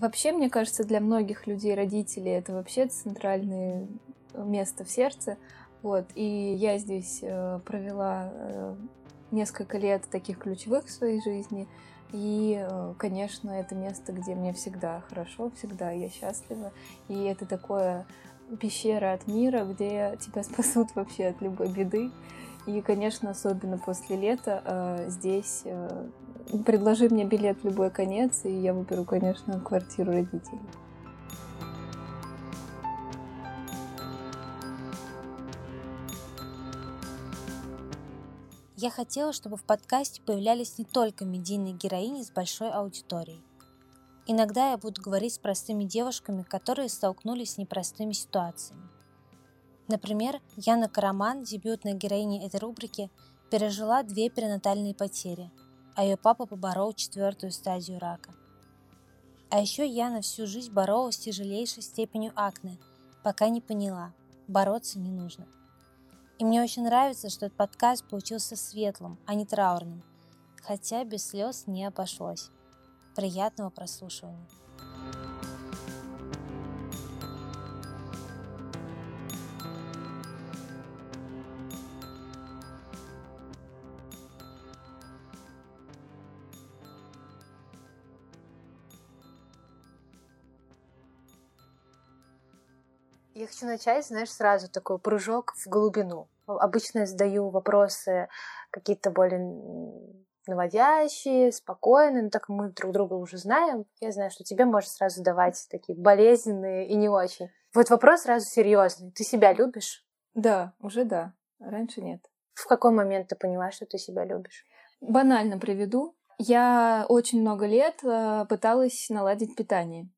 Вообще, мне кажется, для многих людей, родителей, это вообще центральное место в сердце. Вот, и я здесь э, провела э, несколько лет таких ключевых в своей жизни. И, э, конечно, это место, где мне всегда хорошо, всегда я счастлива. И это такое пещера от мира, где тебя спасут вообще от любой беды. И, конечно, особенно после лета здесь предложи мне билет в любой конец, и я выберу, конечно, квартиру родителей. Я хотела, чтобы в подкасте появлялись не только медийные героини с большой аудиторией. Иногда я буду говорить с простыми девушками, которые столкнулись с непростыми ситуациями. Например, Яна Караман, дебютная героиня этой рубрики, пережила две перинатальные потери, а ее папа поборол четвертую стадию рака. А еще Яна всю жизнь боролась с тяжелейшей степенью акне, пока не поняла, бороться не нужно – и мне очень нравится, что этот подкаст получился светлым, а не траурным. Хотя без слез не обошлось. Приятного прослушивания. Я хочу начать, знаешь, сразу такой прыжок в глубину. Обычно задаю вопросы какие-то более наводящие, спокойные, но так мы друг друга уже знаем, я знаю, что тебе может сразу давать такие болезненные и не очень. Вот вопрос сразу серьезный. Ты себя любишь? Да, уже да. Раньше нет. В какой момент ты поняла, что ты себя любишь? Банально приведу. Я очень много лет э, пыталась наладить питание.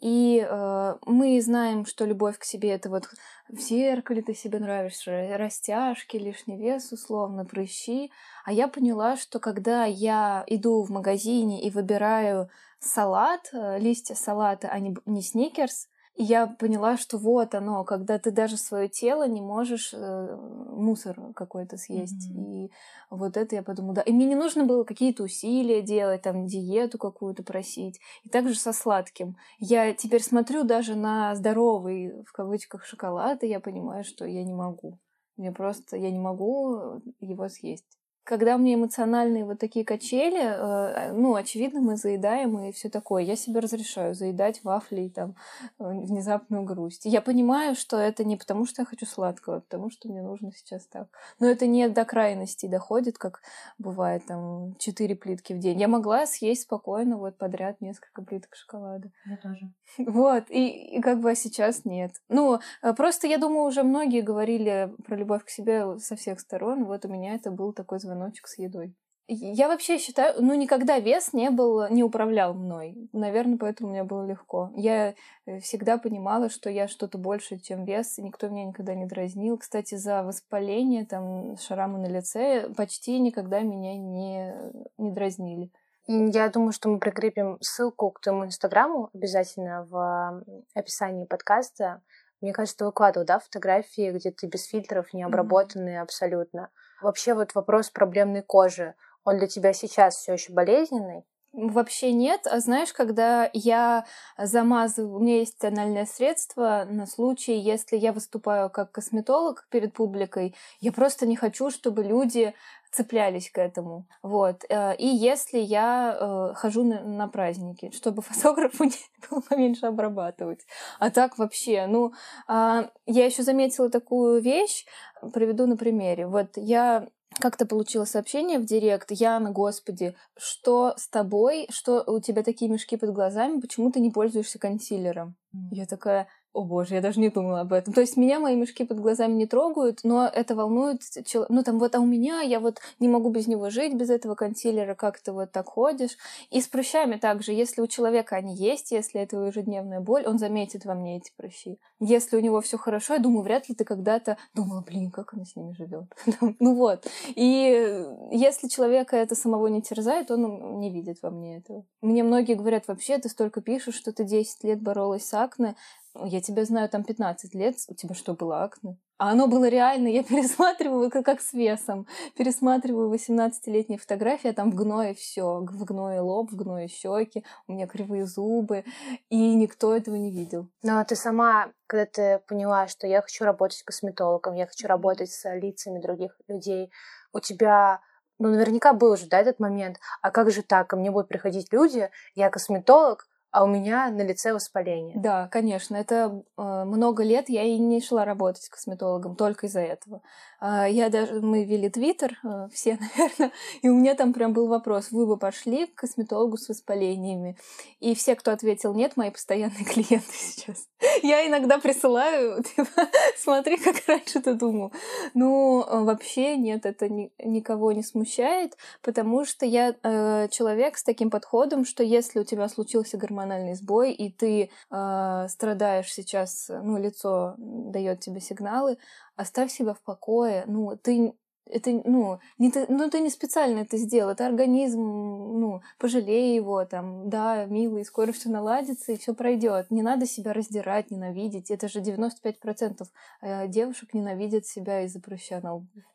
И э, мы знаем, что любовь к себе это вот в зеркале ты себе нравишься, растяжки, лишний вес, условно, прыщи. А я поняла, что когда я иду в магазине и выбираю салат, э, листья салата, а не, не сникерс, и я поняла, что вот оно, когда ты даже свое тело не можешь э, мусор какой-то съесть. Mm-hmm. И вот это я подумала, да. И мне не нужно было какие-то усилия делать, там, диету какую-то просить. И также со сладким. Я теперь смотрю даже на здоровый, в кавычках, шоколад, и я понимаю, что я не могу. Мне просто, я не могу его съесть когда у меня эмоциональные вот такие качели, э, ну, очевидно, мы заедаем и все такое. Я себе разрешаю заедать вафли и там э, внезапную грусть. Я понимаю, что это не потому, что я хочу сладкого, а потому что мне нужно сейчас так. Но это не до крайности доходит, как бывает там 4 плитки в день. Я могла съесть спокойно вот подряд несколько плиток шоколада. Я тоже. Вот, и, и как бы а сейчас нет. Ну, э, просто я думаю, уже многие говорили про любовь к себе со всех сторон. Вот у меня это был такой звонок звоночек с едой. Я вообще считаю, ну, никогда вес не был, не управлял мной. Наверное, поэтому мне было легко. Я э, всегда понимала, что я что-то больше, чем вес, и никто меня никогда не дразнил. Кстати, за воспаление, там, шрамы на лице почти никогда меня не, не дразнили. Я думаю, что мы прикрепим ссылку к твоему инстаграму обязательно в описании подкаста. Мне кажется, ты выкладывал, да, фотографии, где ты без фильтров, не обработанные mm-hmm. абсолютно. Вообще вот вопрос проблемной кожи, он для тебя сейчас все еще болезненный? Вообще нет. А знаешь, когда я замазываю, у меня есть тональное средство на случай, если я выступаю как косметолог перед публикой, я просто не хочу, чтобы люди цеплялись к этому. Вот. Э, и если я э, хожу на, на праздники, чтобы фотографу не было поменьше обрабатывать. А так вообще, ну, э, я еще заметила такую вещь, приведу на примере. Вот я как-то получила сообщение в директ, Яна, господи, что с тобой, что у тебя такие мешки под глазами, почему ты не пользуешься консилером? Mm. Я такая, о боже, я даже не думала об этом. То есть меня мои мешки под глазами не трогают, но это волнует человека. Ну там вот, а у меня я вот не могу без него жить, без этого консилера, как ты вот так ходишь. И с прыщами также, если у человека они есть, если это ежедневная боль, он заметит во мне эти прыщи. Если у него все хорошо, я думаю, вряд ли ты когда-то думала, блин, как она с ними живет. ну вот. И если человека это самого не терзает, он не видит во мне этого. Мне многие говорят, вообще ты столько пишешь, что ты 10 лет боролась с акне. Я тебя знаю там 15 лет, у тебя что, было акне? А оно было реально, я пересматриваю, как, как с весом. Пересматриваю 18-летние фотографии, а там в гное все, в гное лоб, в гное щеки, у меня кривые зубы, и никто этого не видел. Но ты сама, когда ты поняла, что я хочу работать косметологом, я хочу работать с лицами других людей, у тебя ну, наверняка был уже, да, этот момент. А как же так? Ко мне будут приходить люди, я косметолог, а у меня на лице воспаление. Да, конечно. Это э, много лет я и не шла работать косметологом только из-за этого. Э, я даже мы вели твиттер, э, все, наверное, и у меня там прям был вопрос: вы бы пошли к косметологу с воспалениями? И все, кто ответил нет, мои постоянные клиенты сейчас. Я иногда присылаю, типа, смотри, как раньше ты думал. Ну, э, вообще нет, это ни, никого не смущает, потому что я э, человек с таким подходом, что если у тебя случился гормон гормональный сбой, и ты э, страдаешь сейчас, ну, лицо дает тебе сигналы, оставь себя в покое. Ну, ты это, ну, не ты, ну, ты не специально это сделал, это организм, ну, пожалей его, там, да, милый, скоро все наладится и все пройдет. Не надо себя раздирать, ненавидеть. Это же 95% э, девушек ненавидят себя из-за прыща.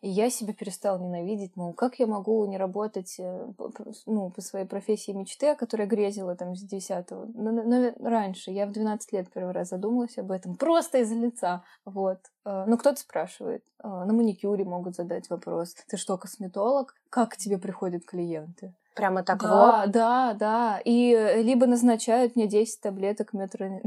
И я себя перестала ненавидеть, мол, как я могу не работать, э, ну, по своей профессии мечты, о которой грезила там с 10-го, но, раньше, я в 12 лет первый раз задумалась об этом, просто из-за лица, вот. Э, ну, кто-то спрашивает, на маникюре могут задать вопрос. Ты что, косметолог? Как к тебе приходят клиенты? Прямо так да, вот? Да, да. И э, либо назначают мне 10 таблеток метро...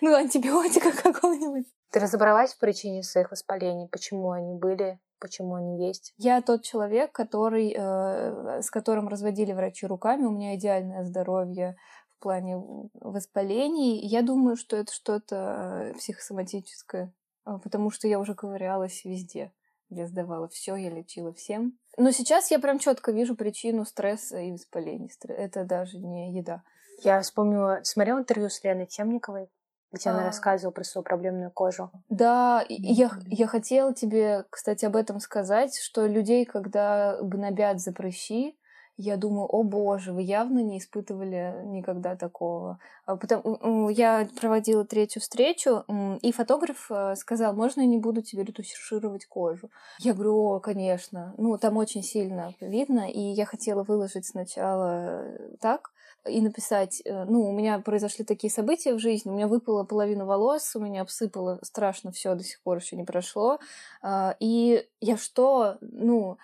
ну, антибиотика какого-нибудь. Ты разобралась в причине своих воспалений? Почему они были? Почему они есть? Я тот человек, который, э, с которым разводили врачи руками. У меня идеальное здоровье в плане воспалений. Я думаю, что это что-то э, психосоматическое, потому что я уже ковырялась везде. Я сдавала все, я лечила всем. Но сейчас я прям четко вижу причину стресса и воспаления. Это даже не еда. Я вспомнила, смотрела интервью с Леной Темниковой, где а... она рассказывала про свою проблемную кожу. Да, я, я хотела тебе, кстати, об этом сказать, что людей, когда гнобят за прыщи, я думаю, о боже, вы явно не испытывали никогда такого. А Потом, я проводила третью встречу, и фотограф э, сказал, можно я не буду тебе ретушировать кожу? Я говорю, о, конечно. Ну, там очень сильно видно, и я хотела выложить сначала э, так, и написать, э, ну, у меня произошли такие события в жизни, у меня выпала половина волос, у меня обсыпало страшно все, до сих пор еще не прошло. А, и я что, ну,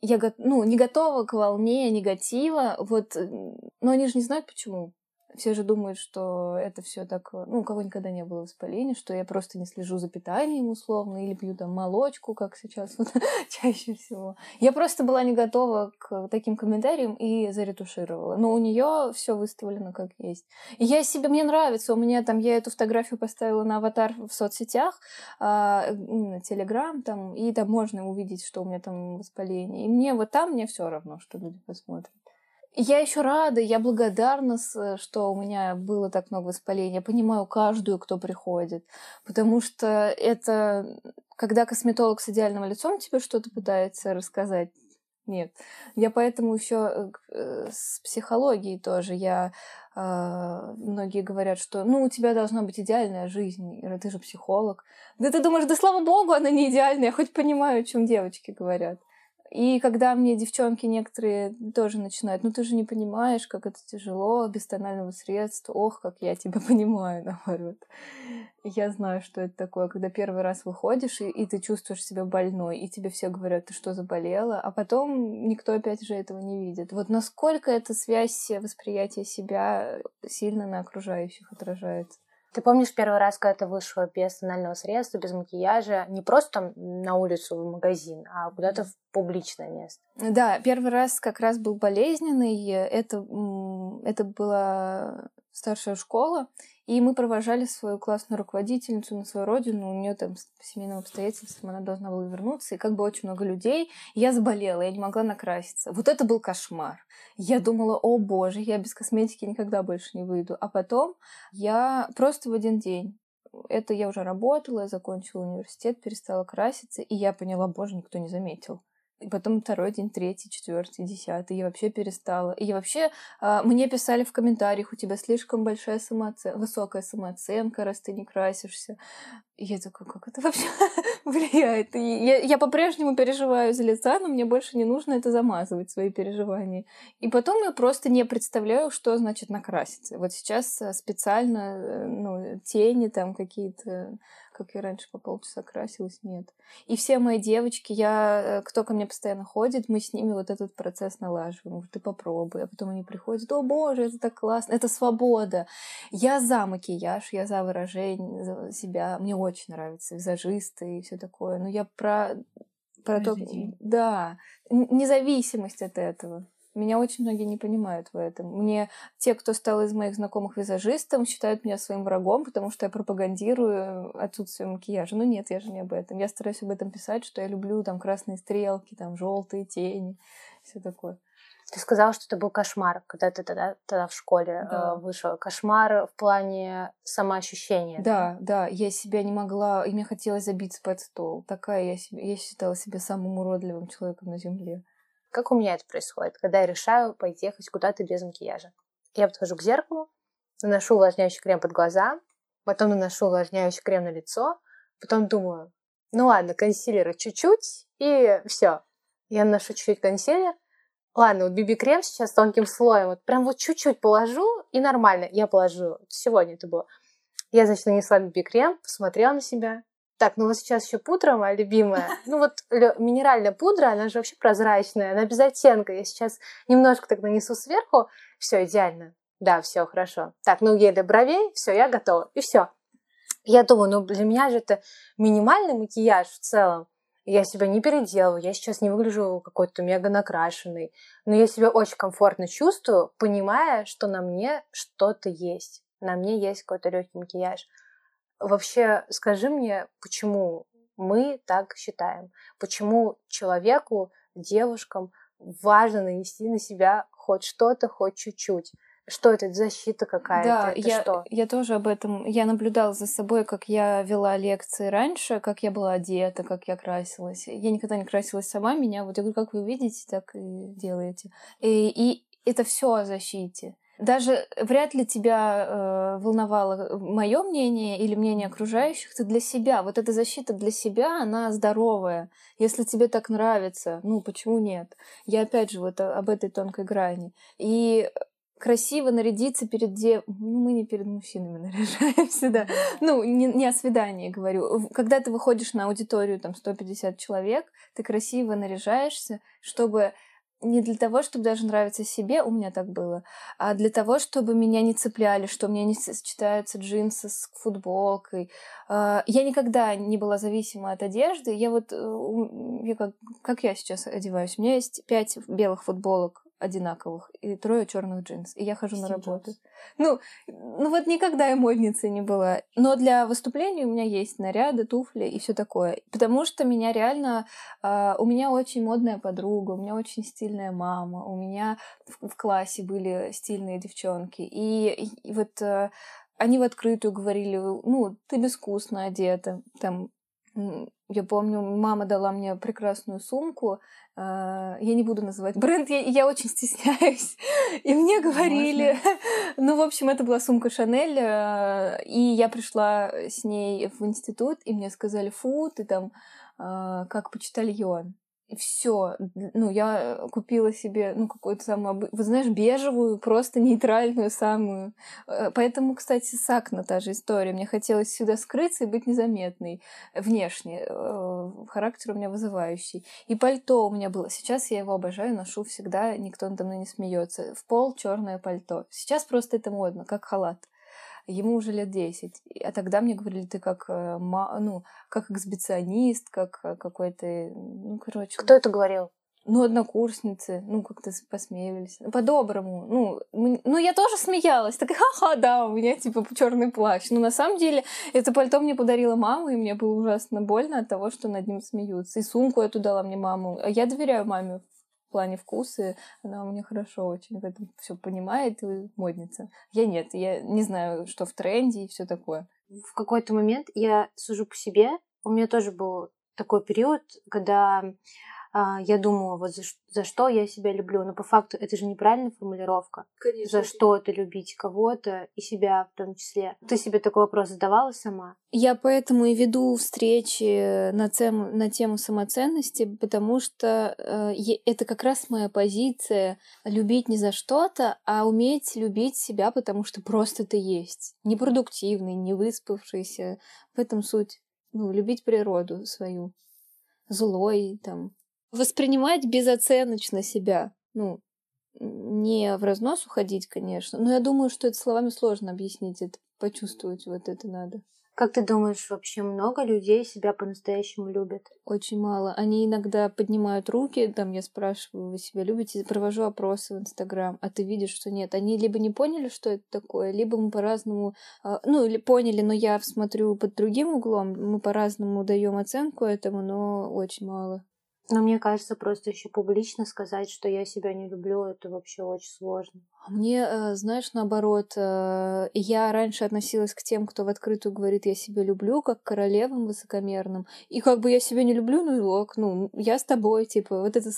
я ну, не готова к волне негатива, вот, но они же не знают почему. Все же думают, что это все так, ну, у кого никогда не было воспаления, что я просто не слежу за питанием условно, или пью там молочку, как сейчас вот чаще всего. Я просто была не готова к таким комментариям и заретушировала. Но у нее все выставлено как есть. И я себе, мне нравится, у меня там, я эту фотографию поставила на аватар в соцсетях, а, на Телеграм там, и там можно увидеть, что у меня там воспаление. И мне вот там, мне все равно, что люди посмотрят. Я еще рада, я благодарна, что у меня было так много воспалений. Я понимаю каждую, кто приходит. Потому что это, когда косметолог с идеальным лицом тебе что-то пытается рассказать, нет. Я поэтому еще э, с психологией тоже. Я э, многие говорят, что ну у тебя должна быть идеальная жизнь, Ира, ты же психолог. Да ты думаешь, да слава богу, она не идеальная, я хоть понимаю, о чем девочки говорят. И когда мне девчонки некоторые тоже начинают, ну ты же не понимаешь, как это тяжело, без тонального средства, ох, как я тебя понимаю, наоборот. Я знаю, что это такое, когда первый раз выходишь, и, и ты чувствуешь себя больной, и тебе все говорят, ты что, заболела, а потом никто опять же этого не видит. Вот насколько эта связь восприятия себя сильно на окружающих отражается. Ты помнишь первый раз, когда ты вышла без тонального средства, без макияжа, не просто там на улицу в магазин, а куда-то в публичное место? Да, первый раз как раз был болезненный. Это, это была старшая школа, и мы провожали свою классную руководительницу на свою родину. У нее там по семейным обстоятельствам она должна была вернуться. И как бы очень много людей. Я заболела, я не могла накраситься. Вот это был кошмар. Я думала, о боже, я без косметики никогда больше не выйду. А потом я просто в один день это я уже работала, я закончила университет, перестала краситься, и я поняла, боже, никто не заметил. И потом второй день, третий, четвертый, десятый. Я вообще перестала. И вообще... А, мне писали в комментариях, у тебя слишком большая самооценка, высокая самооценка, раз ты не красишься. И я такая, как это вообще влияет? Я, я по-прежнему переживаю из лица, но мне больше не нужно это замазывать, свои переживания. И потом я просто не представляю, что значит накраситься. Вот сейчас э, специально, э, ну, тени там какие-то как я раньше по полчаса красилась, нет. И все мои девочки, я, э, кто ко мне постоянно ходит, мы с ними вот этот процесс налаживаем. Ты попробуй. А потом они приходят, о боже, это так классно, это свобода. Я за макияж, я за выражение за себя. Мне очень нравятся визажисты и все такое. Но я про, про то... Да, независимость от этого. Меня очень многие не понимают в этом. Мне те, кто стал из моих знакомых визажистом, считают меня своим врагом, потому что я пропагандирую отсутствие макияжа. Ну нет, я же не об этом. Я стараюсь об этом писать, что я люблю там красные стрелки, там желтые тени, все такое. Ты сказала, что это был кошмар, когда ты тогда, тогда в школе э, да. э, вышел. Кошмар в плане самоощущения. Да, да, я себя не могла, и мне хотелось забиться под стол. Такая я, себе, я считала себя самым уродливым человеком на земле. Как у меня это происходит, когда я решаю пойти ехать куда-то без макияжа? Я подхожу к зеркалу, наношу увлажняющий крем под глаза, потом наношу увлажняющий крем на лицо, потом думаю, ну ладно, консилера чуть-чуть, и все. Я наношу чуть-чуть консилер, Ладно, вот BB-крем сейчас тонким слоем, вот прям вот чуть-чуть положу, и нормально. Я положу, сегодня это было. Я, значит, нанесла BB-крем, посмотрела на себя, так, ну вот сейчас еще пудра моя любимая. Ну вот минеральная пудра, она же вообще прозрачная, она без оттенка. Я сейчас немножко так нанесу сверху, все идеально. Да, все хорошо. Так, ну гель для бровей, все, я готова. И все. Я думаю, ну для меня же это минимальный макияж в целом. Я себя не переделываю, я сейчас не выгляжу какой-то мега накрашенный, но я себя очень комфортно чувствую, понимая, что на мне что-то есть. На мне есть какой-то легкий макияж. Вообще, скажи мне, почему мы так считаем? Почему человеку, девушкам важно нанести на себя хоть что-то, хоть чуть-чуть? Что это, защита какая-то? Да, это я, что? я тоже об этом, я наблюдала за собой, как я вела лекции раньше, как я была одета, как я красилась. Я никогда не красилась сама, меня вот, я говорю, как вы видите, так и делаете. И, и это все о защите даже вряд ли тебя э, волновало мое мнение или мнение окружающих, ты для себя. Вот эта защита для себя, она здоровая. Если тебе так нравится, ну почему нет? Я опять же вот об этой тонкой грани. И красиво нарядиться перед дев... Ну, мы не перед мужчинами наряжаемся, да. Ну, не, не о свидании говорю. Когда ты выходишь на аудиторию, там, 150 человек, ты красиво наряжаешься, чтобы не для того, чтобы даже нравиться себе, у меня так было, а для того, чтобы меня не цепляли, что меня не сочетаются джинсы с футболкой. А, я никогда не была зависима от одежды. Я вот, э, я как, как я сейчас одеваюсь, у меня есть пять белых футболок одинаковых и трое черных джинс. И я хожу Стив на работу. Джобс. Ну, ну вот никогда я модницей не была. Но для выступлений у меня есть наряды, туфли и все такое. Потому что меня реально... Э, у меня очень модная подруга, у меня очень стильная мама, у меня в, в классе были стильные девчонки. И, и вот э, они в открытую говорили, ну, ты безвкусно одета, там я помню, мама дала мне прекрасную сумку. А, я не буду называть бренд, я, я очень стесняюсь. И мне говорили... ну, в общем, это была сумка Шанель. А, и я пришла с ней в институт, и мне сказали, фу, ты там а, как почтальон все, ну, я купила себе, ну, какую-то самую, вы знаешь, бежевую, просто нейтральную самую. Э, поэтому, кстати, сакна та же история. Мне хотелось сюда скрыться и быть незаметной внешне. Э, характер у меня вызывающий. И пальто у меня было. Сейчас я его обожаю, ношу всегда, никто надо мной не смеется. В пол черное пальто. Сейчас просто это модно, как халат ему уже лет 10. А тогда мне говорили, ты как, э, ну, как эксбиционист, как э, какой-то, ну, короче. Кто это говорил? Ну, однокурсницы, ну, как-то посмеялись. По-доброму. Ну, ну, я тоже смеялась. Так, ха-ха, да, у меня, типа, черный плащ. Но на самом деле это пальто мне подарила мама, и мне было ужасно больно от того, что над ним смеются. И сумку эту дала мне маму. А я доверяю маме плане вкусы, она у меня хорошо очень в этом все понимает и модница. Я нет, я не знаю, что в тренде и все такое. В какой-то момент я сужу по себе. У меня тоже был такой период, когда я думаю, вот за, за что я себя люблю. Но по факту это же неправильная формулировка. Конечно. За что это любить кого-то и себя в том числе. Ты себе такой вопрос задавала сама? Я поэтому и веду встречи на, тему, на тему самоценности, потому что э, это как раз моя позиция любить не за что-то, а уметь любить себя, потому что просто ты есть. Непродуктивный, не выспавшийся. В этом суть. Ну, любить природу свою. Злой, там, воспринимать безоценочно себя. Ну, не в разнос уходить, конечно, но я думаю, что это словами сложно объяснить, это почувствовать вот это надо. Как ты думаешь, вообще много людей себя по-настоящему любят? Очень мало. Они иногда поднимают руки, там я спрашиваю, вы себя любите, провожу опросы в Инстаграм, а ты видишь, что нет. Они либо не поняли, что это такое, либо мы по-разному, а, ну или поняли, но я смотрю под другим углом, мы по-разному даем оценку этому, но очень мало. Но мне кажется, просто еще публично сказать, что я себя не люблю, это вообще очень сложно. А мне, э, знаешь, наоборот, э, я раньше относилась к тем, кто в открытую говорит, я себя люблю, как королевам высокомерным. И как бы я себя не люблю, ну и ок, ну, я с тобой, типа, вот это,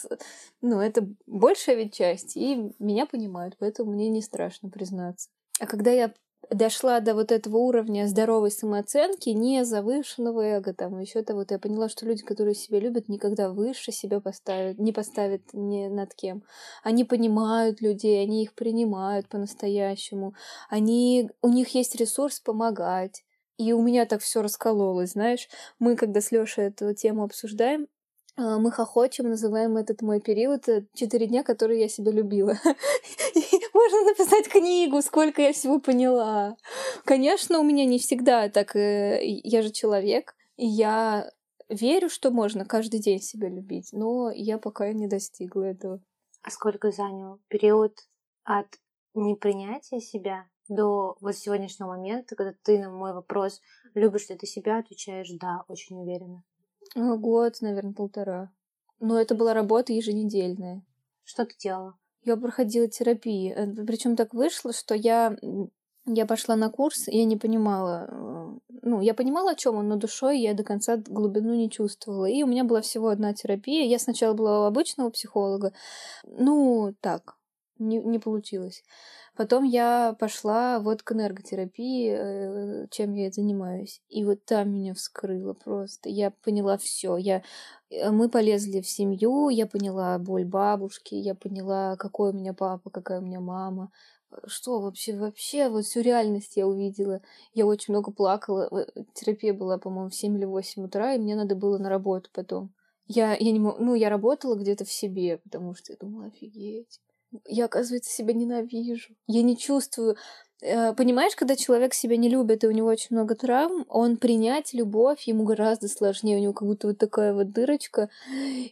ну, это большая ведь часть, и меня понимают, поэтому мне не страшно признаться. А когда я дошла до вот этого уровня здоровой самооценки, не завышенного эго, там еще то вот я поняла, что люди, которые себя любят, никогда выше себя поставят, не поставят ни над кем. Они понимают людей, они их принимают по-настоящему, они, у них есть ресурс помогать. И у меня так все раскололось, знаешь. Мы, когда с Лешей эту тему обсуждаем, а, мы хохочем, называем этот мой период э, четыре дня, которые я себя любила. Можно написать книгу, сколько я всего поняла. Конечно, у меня не всегда так. Э, я же человек, и я верю, что можно каждый день себя любить, но я пока не достигла этого. А сколько занял период от непринятия себя до вот сегодняшнего момента, когда ты на мой вопрос, любишь ли ты себя, отвечаешь «да», очень уверенно. Год, наверное, полтора. Но это была работа еженедельная. Что ты делала? Я проходила терапии. Э, Причем так вышло, что я я пошла на курс, я не понимала, э, ну, я понимала, о чем он, но душой я до конца глубину не чувствовала. И у меня была всего одна терапия. Я сначала была у обычного психолога. Ну, так, не, не получилось. Потом я пошла вот к энерготерапии, э, чем я занимаюсь. И вот там меня вскрыло просто. Я поняла все. Я... Э, мы полезли в семью, я поняла боль бабушки, я поняла, какой у меня папа, какая у меня мама. Что вообще, вообще, вот всю реальность я увидела. Я очень много плакала. Терапия была, по-моему, в 7 или 8 утра, и мне надо было на работу потом. Я, я не мог, ну, я работала где-то в себе, потому что я думала, офигеть я, оказывается, себя ненавижу. Я не чувствую... Э, понимаешь, когда человек себя не любит, и у него очень много травм, он принять любовь ему гораздо сложнее. У него как будто вот такая вот дырочка.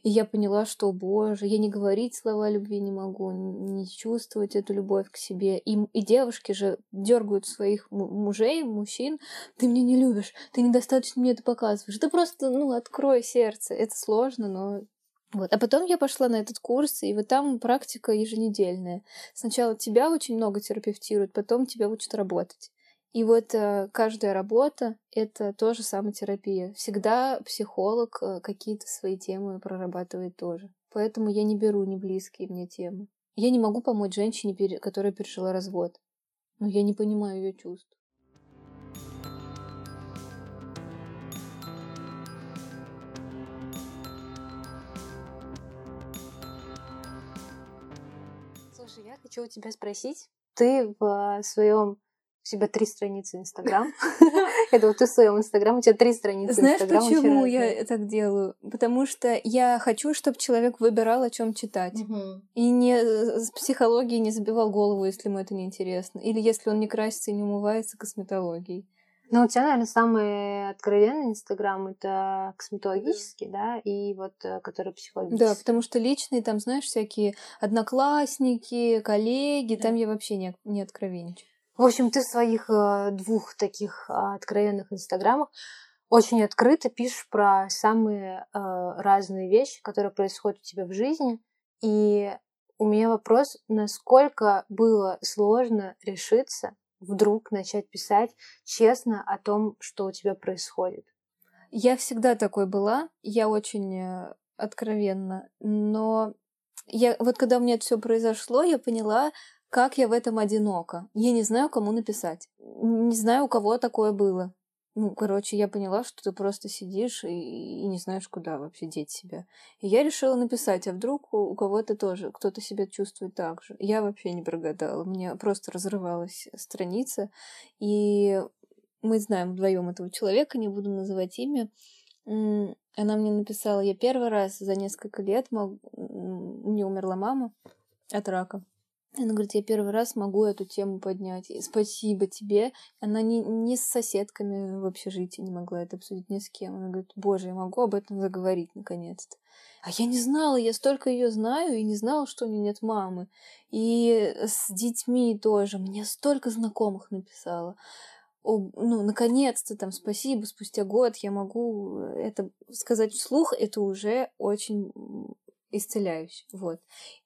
И я поняла, что, боже, я не говорить слова любви не могу, не чувствовать эту любовь к себе. И, и девушки же дергают своих мужей, мужчин. Ты меня не любишь, ты недостаточно мне это показываешь. Ты просто, ну, открой сердце. Это сложно, но вот. А потом я пошла на этот курс, и вот там практика еженедельная. Сначала тебя очень много терапевтируют, потом тебя учат работать. И вот э, каждая работа — это тоже самотерапия. Всегда психолог э, какие-то свои темы прорабатывает тоже. Поэтому я не беру не близкие мне темы. Я не могу помочь женщине, которая пережила развод. Но я не понимаю ее чувств. Хочу у тебя спросить. Ты в своем у тебя три страницы Инстаграм. Это вот ты в своем Инстаграм, у тебя три страницы Знаешь, почему я так делаю? Потому что я хочу, чтобы человек выбирал, о чем читать. И не э, с психологией не забивал голову, если ему это не интересно. Или если он не красится и не умывается косметологией. Ну, у тебя, наверное, самый откровенный Инстаграм это косметологический, да, и вот э, который психологический. Да, потому что личные там, знаешь, всякие одноклассники, коллеги, да. там я вообще не, не откровенничаю. В общем, ты в своих э, двух таких э, откровенных Инстаграмах очень открыто пишешь про самые э, разные вещи, которые происходят у тебя в жизни. И у меня вопрос, насколько было сложно решиться вдруг начать писать честно о том, что у тебя происходит? Я всегда такой была. Я очень... Э, откровенно. Но я вот когда у меня это все произошло, я поняла, как я в этом одинока. Я не знаю, кому написать. Не знаю, у кого такое было. Ну, короче, я поняла, что ты просто сидишь и, и не знаешь, куда вообще деть себя. И я решила написать, а вдруг у, у кого-то тоже, кто-то себя чувствует так же. Я вообще не прогадала. Мне просто разрывалась страница. И мы знаем вдвоем этого человека, не буду называть имя. Она мне написала, я первый раз за несколько лет, мог... у умерла мама от рака. Она говорит, я первый раз могу эту тему поднять. И спасибо тебе. Она не, не с соседками в общежитии не могла это обсудить ни с кем. Она говорит, боже, я могу об этом заговорить наконец-то. А я не знала, я столько ее знаю и не знала, что у нее нет мамы. И с детьми тоже. Мне столько знакомых написала. О, ну, наконец-то, там, спасибо, спустя год я могу это сказать вслух, это уже очень исцеляюще, вот.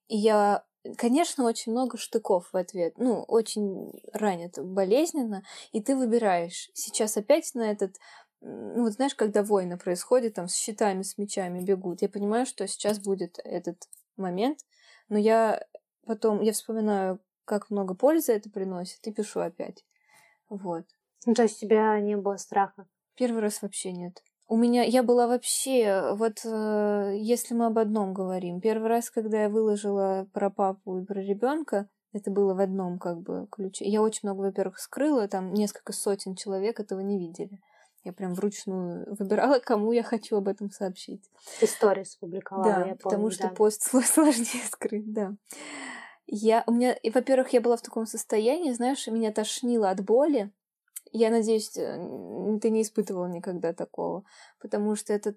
И я Конечно, очень много штыков в ответ. Ну, очень ранит, болезненно. И ты выбираешь. Сейчас опять на этот... Ну, вот знаешь, когда войны происходят, там, с щитами, с мечами бегут. Я понимаю, что сейчас будет этот момент. Но я потом... Я вспоминаю, как много пользы это приносит, и пишу опять. Вот. Ну, то есть у тебя не было страха? Первый раз вообще нет. У меня, я была вообще, вот э, если мы об одном говорим, первый раз, когда я выложила про папу и про ребенка, это было в одном как бы ключе. Я очень много, во-первых, скрыла, там несколько сотен человек этого не видели. Я прям вручную выбирала, кому я хочу об этом сообщить. История публиковала, да, я помню, потому что да. пост сложнее скрыть, да. Я, у меня, и, во-первых, я была в таком состоянии, знаешь, меня тошнило от боли, я надеюсь, э, ты не испытывал никогда такого, потому что это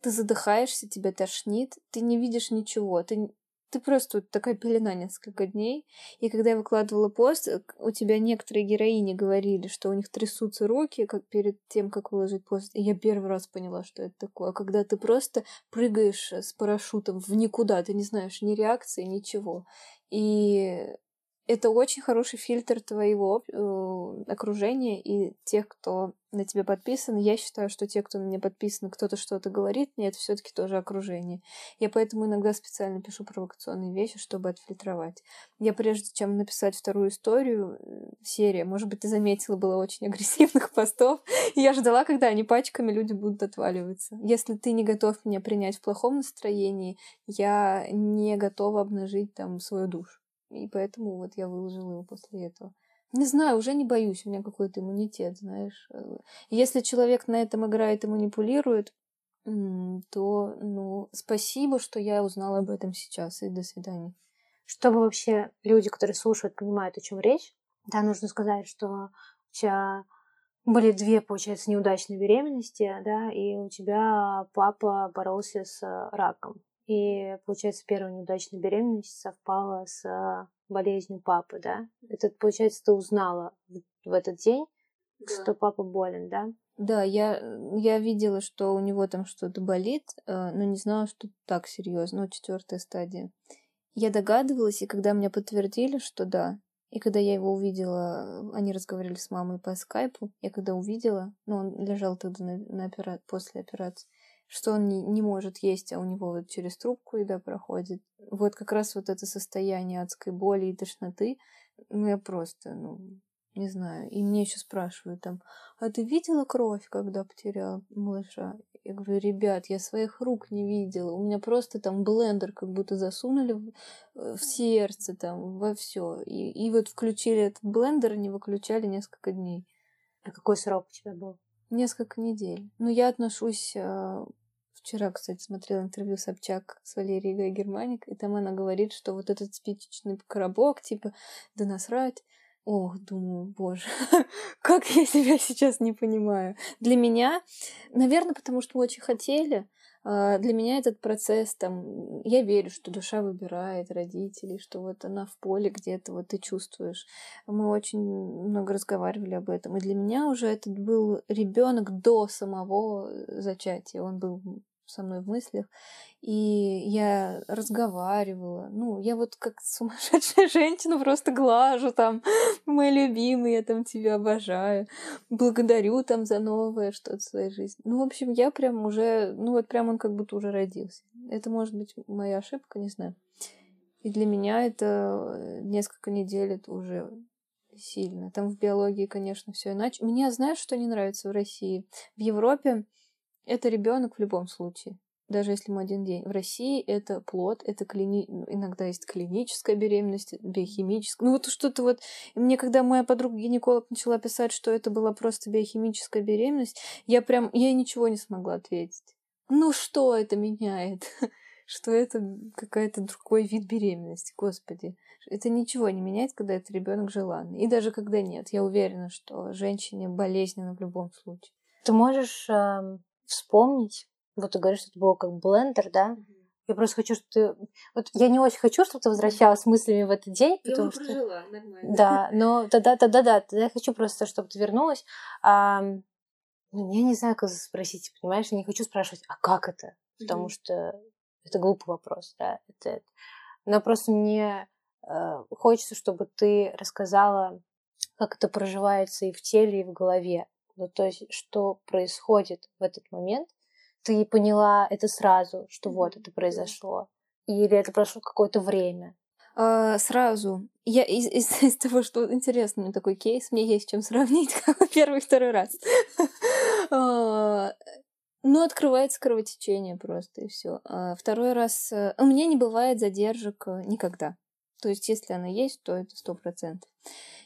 ты задыхаешься, тебя тошнит, ты не видишь ничего, ты, ты просто вот такая пелена несколько дней. И когда я выкладывала пост, э, у тебя некоторые героини говорили, что у них трясутся руки как перед тем, как выложить пост. И я первый раз поняла, что это такое. Когда ты просто прыгаешь с парашютом в никуда, ты не знаешь ни реакции, ничего. И это очень хороший фильтр твоего э, окружения и тех, кто на тебя подписан. Я считаю, что те, кто на меня подписан, кто-то что-то говорит мне, это все-таки тоже окружение. Я поэтому иногда специально пишу провокационные вещи, чтобы отфильтровать. Я прежде чем написать вторую историю, э, серия, может быть, ты заметила, было очень агрессивных постов. И я ждала, когда они пачками люди будут отваливаться. Если ты не готов меня принять в плохом настроении, я не готова обнажить там свою душу. И поэтому вот я выложила его после этого. Не знаю, уже не боюсь, у меня какой-то иммунитет, знаешь. Э, если человек на этом играет и манипулирует, то, ну, спасибо, что я узнала об этом сейчас, и до свидания. Чтобы вообще люди, которые слушают, понимают, о чем речь, да, нужно сказать, что у тебя были две, получается, неудачные беременности, да, и у тебя папа боролся с раком. И, получается, первая неудачная беременность совпала с а, болезнью папы, да? Это, получается, ты узнала в этот день, да. что папа болен, да? Да, я, я видела, что у него там что-то болит, э, но не знала, что так серьезно, ну, четвертая стадия. Я догадывалась, и когда мне подтвердили, что да, и когда я его увидела, они разговаривали с мамой по скайпу, я когда увидела, ну, он лежал тогда на, на опера... после операции, что он не, не может есть, а у него вот через трубку еда проходит. Вот как раз вот это состояние адской боли и тошноты, ну я просто, ну, не знаю. И мне еще спрашивают там, а ты видела кровь, когда потеряла малыша? Я говорю, ребят, я своих рук не видела. У меня просто там блендер как будто засунули в, э, в сердце, там, во все. И, и вот включили этот блендер, не выключали несколько дней. А какой срок у тебя был? Несколько недель. Но я отношусь а, Вчера, кстати, смотрела интервью Собчак с Валерией Германик, и там она говорит, что вот этот спичечный коробок, типа, да насрать. Ох, думаю, боже, как я себя сейчас не понимаю. Для меня, наверное, потому что мы очень хотели, для меня этот процесс, там, я верю, что душа выбирает родителей, что вот она в поле где-то, вот ты чувствуешь. Мы очень много разговаривали об этом. И для меня уже этот был ребенок до самого зачатия. Он был со мной в мыслях. И я разговаривала. Ну, я вот как сумасшедшая женщина просто глажу там. Мой любимый, я там тебя обожаю. Благодарю там за новое что-то в своей жизни. Ну, в общем, я прям уже, ну вот прям он как будто уже родился. Это может быть моя ошибка, не знаю. И для меня это э, несколько недель, это уже сильно. Там в биологии, конечно, все иначе. Мне, знаешь, что не нравится в России? В Европе это ребенок в любом случае. Даже если ему один день. В России это плод, это клини... Ну, иногда есть клиническая беременность, биохимическая. Ну вот что-то вот... Мне, когда моя подруга-гинеколог начала писать, что это была просто биохимическая беременность, я прям... Я ничего не смогла ответить. Ну что это меняет? что это какая-то другой вид беременности, господи. Это ничего не меняет, когда это ребенок желанный. И даже когда нет. Я уверена, что женщине болезненно в любом случае. Ты можешь э, вспомнить, вот ты говоришь, что это было как блендер, да? Я просто хочу, чтобы ты... Вот я не очень хочу, чтобы ты возвращалась с мыслями в этот день, потому я что... прожила, нормально. Да, но тогда, тогда, да, тогда я хочу просто, чтобы ты вернулась. А, ну, я не знаю, как спросить, понимаешь? Я не хочу спрашивать, а как это? Потому mm-hmm. что это глупый вопрос, да. Это, но просто мне э, хочется, чтобы ты рассказала, как это проживается и в теле, и в голове. Ну, то есть, что происходит в этот момент. Ты поняла это сразу, что вот это произошло. Или это прошло какое-то время. А, сразу. Я из, из, из того, что интересно, мне такой кейс, мне есть чем сравнить, первый и второй раз. А, ну, открывается кровотечение просто, и все. А второй раз... Э, у меня не бывает задержек э, никогда. То есть, если она есть, то это сто процентов.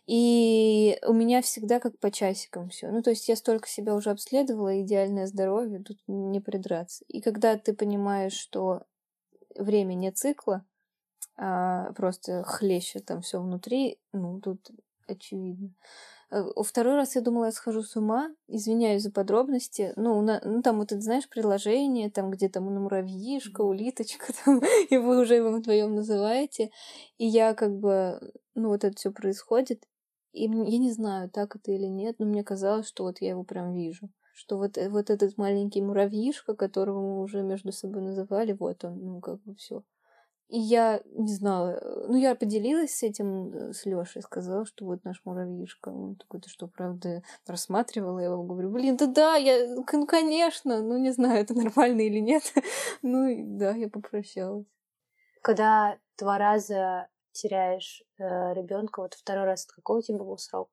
И у меня всегда как по часикам все. Ну, то есть я столько себя уже обследовала, идеальное здоровье, тут не придраться. И когда ты понимаешь, что время не цикла, а просто хлещет там все внутри, ну, тут очевидно. Э, второй раз я думала, я схожу с ума. Извиняюсь за подробности. Ну, на, ну там вот это, знаешь, приложение, там где там на муравьишка, улиточка, там, и вы уже его вдвоем называете. И я как бы, ну, вот это все происходит. И я не знаю, так это или нет, но мне казалось, что вот я его прям вижу. Что вот, э, вот этот маленький муравьишка, которого мы уже между собой называли, вот он, ну, как бы все. И я не знала, э, ну, я поделилась с этим, э, с Лешей, сказала, что вот наш муравьишка. Он такой, ты что, правда, рассматривала? Я его говорю, блин, да да, я, ну, конечно, ну, не знаю, это нормально или нет. ну, да, я попрощалась. Когда два раза теряешь э, ребенка, вот второй раз, какой у тебя был срок?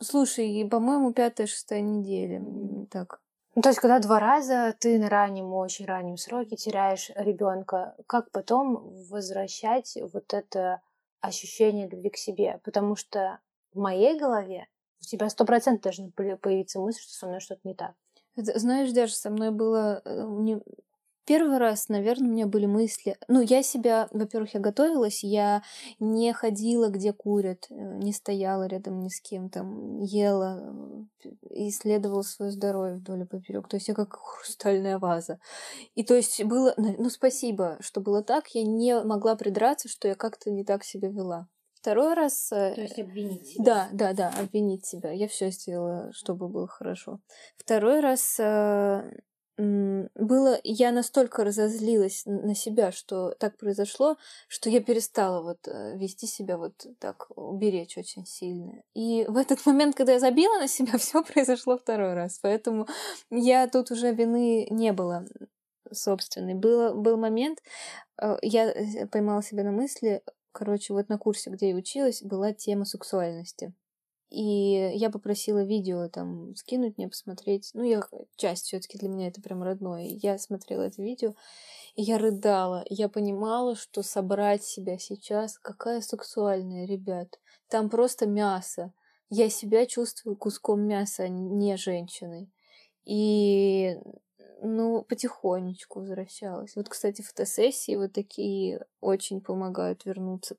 Слушай, по-моему, пятая-шестая неделя. Так, ну, то есть, когда два раза ты на раннем, очень раннем сроке теряешь ребенка, как потом возвращать вот это ощущение любви к себе? Потому что в моей голове у тебя сто процентов должна появиться мысль, что со мной что-то не так. Знаешь, даже со мной было э, Первый раз, наверное, у меня были мысли. Ну, я себя, во-первых, я готовилась, я не ходила, где курят, э, не стояла рядом ни с кем, там, ела, э, исследовала свое здоровье вдоль и поперек. То есть я как хрустальная ваза. И то есть было, ну, спасибо, что было так, я не могла придраться, что я как-то не так себя вела. Второй раз... Э, то есть обвинить себя. Да, да, да, обвинить себя. Я все сделала, чтобы было хорошо. Второй раз было, я настолько разозлилась на себя, что так произошло, что я перестала вот э, вести себя вот так, уберечь очень сильно. И в этот момент, когда я забила на себя, все произошло второй раз. Поэтому я тут уже вины не было собственной. Было, был момент, э, я э, поймала себя на мысли, короче, вот на курсе, где я училась, была тема сексуальности. И я попросила видео там скинуть мне, посмотреть. Ну, я часть все таки для меня это прям родное. Я смотрела это видео, и я рыдала. Я понимала, что собрать себя сейчас, какая сексуальная, ребят. Там просто мясо. Я себя чувствую куском мяса, а не женщиной. И ну, потихонечку возвращалась. Вот, кстати, фотосессии вот такие очень помогают вернуться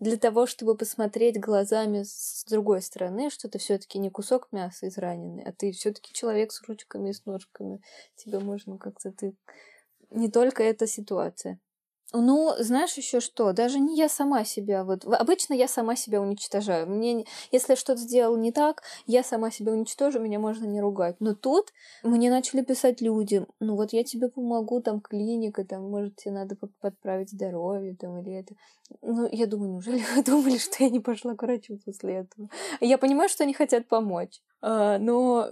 для того, чтобы посмотреть глазами с другой стороны, что ты все-таки не кусок мяса израненный, а ты все-таки человек с ручками и с ножками. Тебе можно как-то ты не только эта ситуация. Ну, знаешь еще что? Даже не я сама себя. Вот обычно я сама себя уничтожаю. Мне, если что-то сделал не так, я сама себя уничтожу, меня можно не ругать. Но тут мне начали писать люди. Ну вот я тебе помогу, там клиника, там, может, тебе надо подправить здоровье, там, или это. Ну, я думаю, неужели вы думали, что я не пошла к врачу после этого? Я понимаю, что они хотят помочь. А, но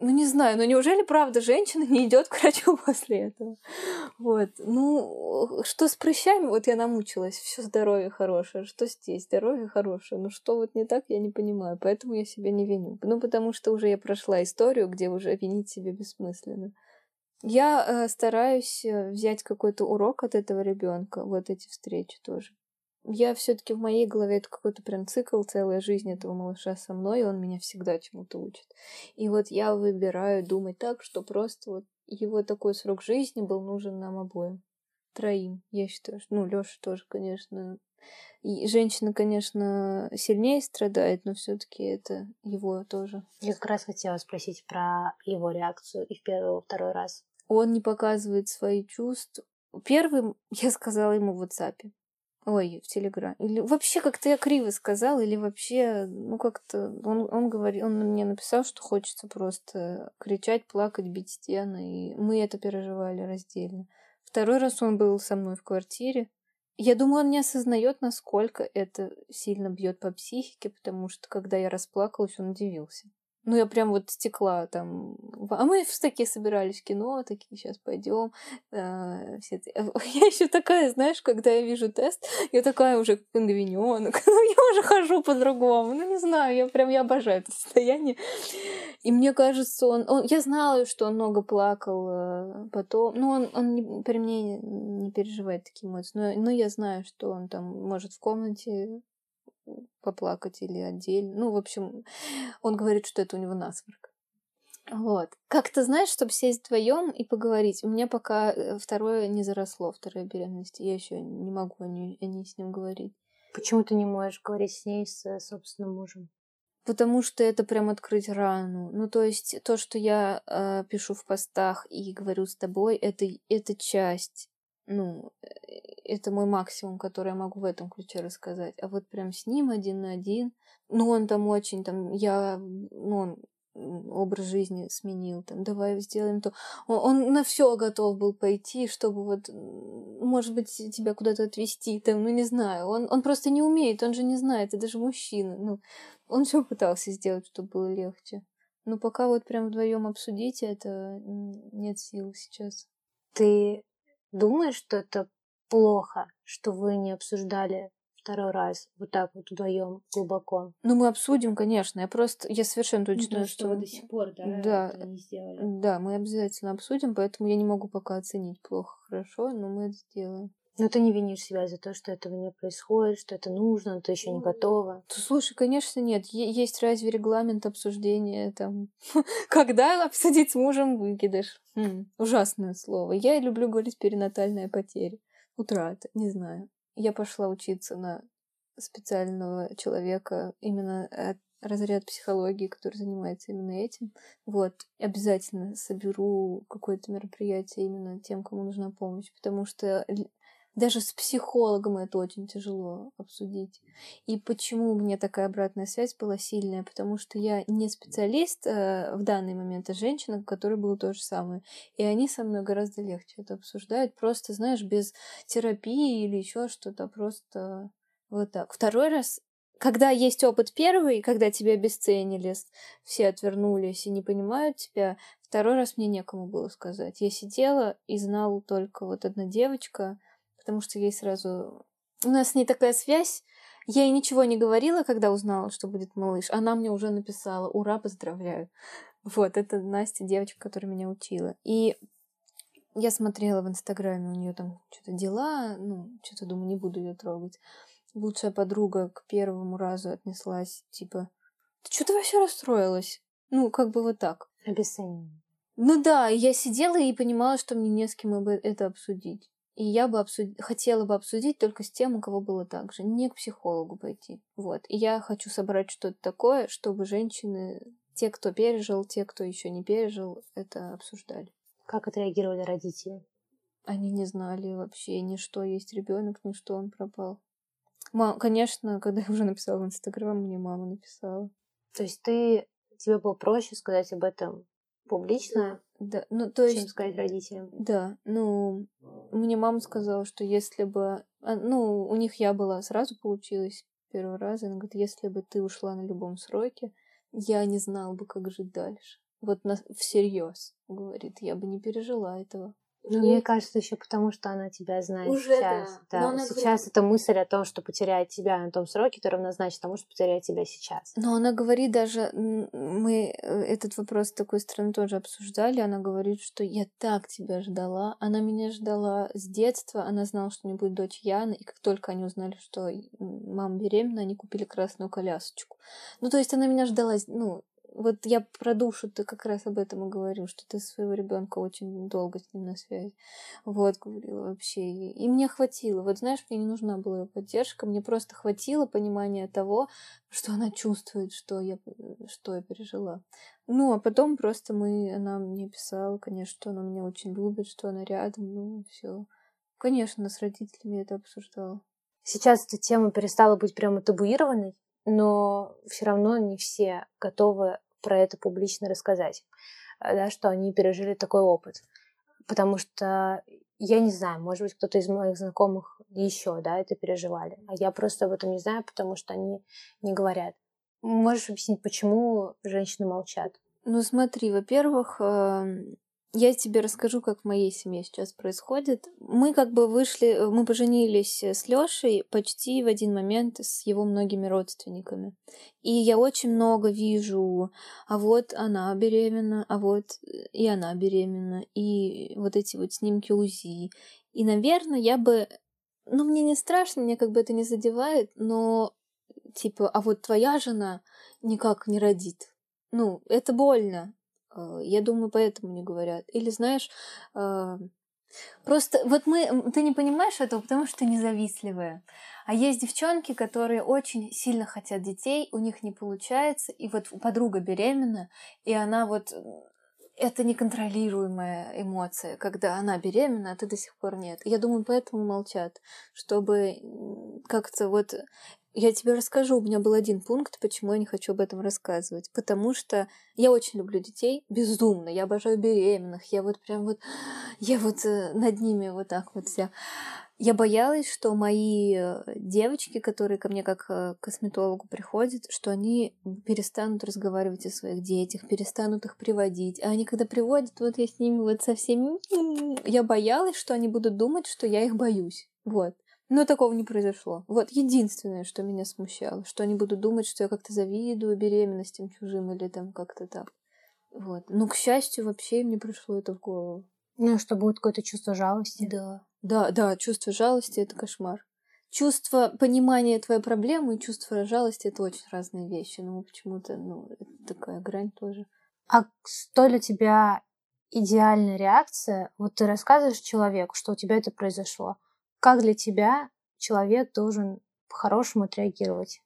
ну, не знаю, но неужели, правда, женщина не идет к врачу после этого? Вот. Ну, что с прыщами? Вот я намучилась. Все здоровье хорошее. Что здесь? Здоровье хорошее. Ну, что вот не так, я не понимаю. Поэтому я себя не виню. Ну, потому что уже я прошла историю, где уже винить себя бессмысленно. Я э, стараюсь э, взять какой-то урок от этого ребенка, вот эти встречи тоже я все-таки в моей голове это какой-то прям цикл, целая жизнь этого малыша со мной, и он меня всегда чему-то учит. И вот я выбираю думать так, что просто вот его такой срок жизни был нужен нам обоим. Троим, я считаю. Ну, Лёша тоже, конечно. И женщина, конечно, сильнее страдает, но все-таки это его тоже. Я как раз хотела спросить про его реакцию и в первый, и второй раз. Он не показывает свои чувства. Первым я сказала ему в WhatsApp. Ой, в Телеграме. Или вообще как-то я криво сказал, или вообще, ну как-то он, он говорил, он мне написал, что хочется просто кричать, плакать, бить стены, и мы это переживали раздельно. Второй раз он был со мной в квартире. Я думаю, он не осознает, насколько это сильно бьет по психике, потому что когда я расплакалась, он удивился. Ну, я прям вот стекла там. А мы в такие собирались в кино, такие, сейчас пойдем. А, все... Я еще такая, знаешь, когда я вижу тест, я такая уже пингвиненок. Ну, я уже хожу по-другому. Ну, не знаю, я прям, я обожаю это состояние. И мне кажется, он, он я знала, что он много плакал э, потом. Ну, он, он не, при мне не переживает такие эмоции. Но, но я знаю, что он там может в комнате поплакать или отдельно. Ну, в общем, он говорит, что это у него насморк. Вот. Как-то, знаешь, чтобы сесть вдвоем и поговорить. У меня пока э, второе не заросло, вторая беременность. Я еще не могу о ней, о ней с ним говорить. Почему ты не можешь говорить с ней, с собственным мужем? Потому что это прям открыть рану. Ну, то есть то, что я э, пишу в постах и говорю с тобой, это, это часть ну, э, это мой максимум, который я могу в этом ключе рассказать. А вот прям с ним один на один, ну, он там очень, там, я, ну, он образ жизни сменил, там, давай сделаем то. Он, он на все готов был пойти, чтобы вот, может быть, тебя куда-то отвезти, там, ну, не знаю. Он, он просто не умеет, он же не знает, это даже мужчина. Ну, он все пытался сделать, чтобы было легче. Но пока вот прям вдвоем обсудить это нет сил сейчас. Ты думаешь, что это плохо, что вы не обсуждали второй раз вот так вот вдвоем глубоко? Ну, мы обсудим, конечно. Я просто, я совершенно ну, точно, ну, что... что вы до сих пор, да, да, это не сделали. Да, мы обязательно обсудим, поэтому я не могу пока оценить плохо, хорошо, но мы это сделаем. Но ты не винишь себя за то, что этого не происходит, что это нужно, но ты еще не готова. Слушай, конечно, нет. Есть разве регламент обсуждения там, когда обсудить с мужем выкидыш? Хм, ужасное слово. Я люблю говорить перинатальная потеря. Утрата, не знаю. Я пошла учиться на специального человека именно от разряд психологии, который занимается именно этим. Вот, обязательно соберу какое-то мероприятие именно тем, кому нужна помощь, потому что даже с психологом это очень тяжело обсудить. И почему меня такая обратная связь была сильная? Потому что я не специалист э, в данный момент, а женщина, у которой было то же самое. И они со мной гораздо легче это обсуждают. Просто, знаешь, без терапии или еще что-то. Просто вот так. Второй раз когда есть опыт первый, когда тебя обесценили, все отвернулись и не понимают тебя, второй раз мне некому было сказать. Я сидела и знала только вот одна девочка, потому что ей сразу... У нас с ней такая связь. Я ей ничего не говорила, когда узнала, что будет малыш. Она мне уже написала «Ура, поздравляю». Вот, это Настя, девочка, которая меня учила. И я смотрела в Инстаграме, у нее там что-то дела, ну, что-то думаю, не буду ее трогать. Лучшая подруга к первому разу отнеслась, типа, ты что-то вообще расстроилась? Ну, как бы вот так. Обесценивание. Ну да, я сидела и понимала, что мне не с кем это обсудить. И я бы обсуд... хотела бы обсудить только с тем, у кого было так же, не к психологу пойти. Вот. И я хочу собрать что-то такое, чтобы женщины, те, кто пережил, те, кто еще не пережил, это обсуждали. Как отреагировали родители? Они не знали вообще ни что есть ребенок, ни что он пропал. Мам, конечно, когда я уже написала в Инстаграм, мне мама написала. То есть ты тебе было проще сказать об этом публично, да, ну то чем есть, сказать родителям? да, ну мне мама сказала, что если бы, а, ну у них я была сразу получилось первый раз, она говорит, если бы ты ушла на любом сроке, я не знала бы, как жить дальше. Вот на, всерьез, говорит, я бы не пережила этого. Ну, мне кажется, еще потому, что она тебя знает Уже сейчас. да. Но она Сейчас эта мысль о том, что потеряет тебя на том сроке, это равнозначно тому, что потеряет тебя сейчас. Но она говорит даже, мы э, этот вопрос с такой стороны тоже обсуждали, она говорит, что я так тебя ждала, она меня ждала с детства, она знала, что у нее будет дочь Яна, и как только они узнали, что мама беременна, они купили красную колясочку. Ну, то есть она меня ждала, ну, вот я про душу ты как раз об этом и говорю, что ты своего ребенка очень долго с ним на связи. Вот, говорила вообще. И, мне хватило. Вот знаешь, мне не нужна была ее поддержка, мне просто хватило понимания того, что она чувствует, что я, что я пережила. Ну, а потом просто мы, она мне писала, конечно, что она меня очень любит, что она рядом, ну, все. Конечно, с родителями это обсуждала. Сейчас эта тема перестала быть прямо табуированной, но все равно не все готовы про это публично рассказать, э, да, что они пережили такой опыт. Потому что я не знаю, может быть, кто-то из моих знакомых еще, да, это переживали. А я просто об этом не знаю, потому что они не говорят. Можешь объяснить, почему женщины молчат? Ну, смотри, во-первых, эм, я тебе расскажу, как в моей семье сейчас происходит. Мы как бы вышли, мы поженились с Лешей почти в один момент с его многими родственниками. И я очень много вижу, а вот она беременна, а вот и она беременна, и вот эти вот снимки УЗИ. И, наверное, я бы... Ну, мне не страшно, мне как бы это не задевает, но типа, а вот твоя жена никак не родит. Ну, это больно. Э, Я думаю, поэтому не говорят. Или знаешь, э, просто вот мы, ты не понимаешь этого, потому что ты независтливая. А есть девчонки, которые очень сильно хотят детей, у них не получается, и вот подруга беременна, и она вот это неконтролируемая эмоция, когда она беременна, а ты до сих пор нет. Я думаю, поэтому молчат, чтобы как-то вот я тебе расскажу, у меня был один пункт, почему я не хочу об этом рассказывать. Потому что я очень люблю детей, безумно. Я обожаю беременных. Я вот прям вот, я вот э, над ними вот так вот вся. Я боялась, что мои э, девочки, которые ко мне как э, к косметологу приходят, что они перестанут разговаривать о своих детях, перестанут их приводить. А они когда приводят, вот я с ними вот со всеми... Я боялась, что они будут думать, что я их боюсь. Вот. Но такого не произошло. Вот единственное, что меня смущало, что они будут думать, что я как-то завидую беременностям чужим или там как-то так. Вот. Но, к счастью, вообще им не пришло это в голову. Ну, что будет какое-то чувство жалости. Да. Да, да, чувство жалости — это кошмар. Чувство понимания твоей проблемы и чувство жалости — это очень разные вещи. Но почему-то, ну, это такая грань тоже. А что для тебя идеальная реакция? Вот ты рассказываешь человеку, что у тебя это произошло. Как для тебя человек должен по-хорошему отреагировать?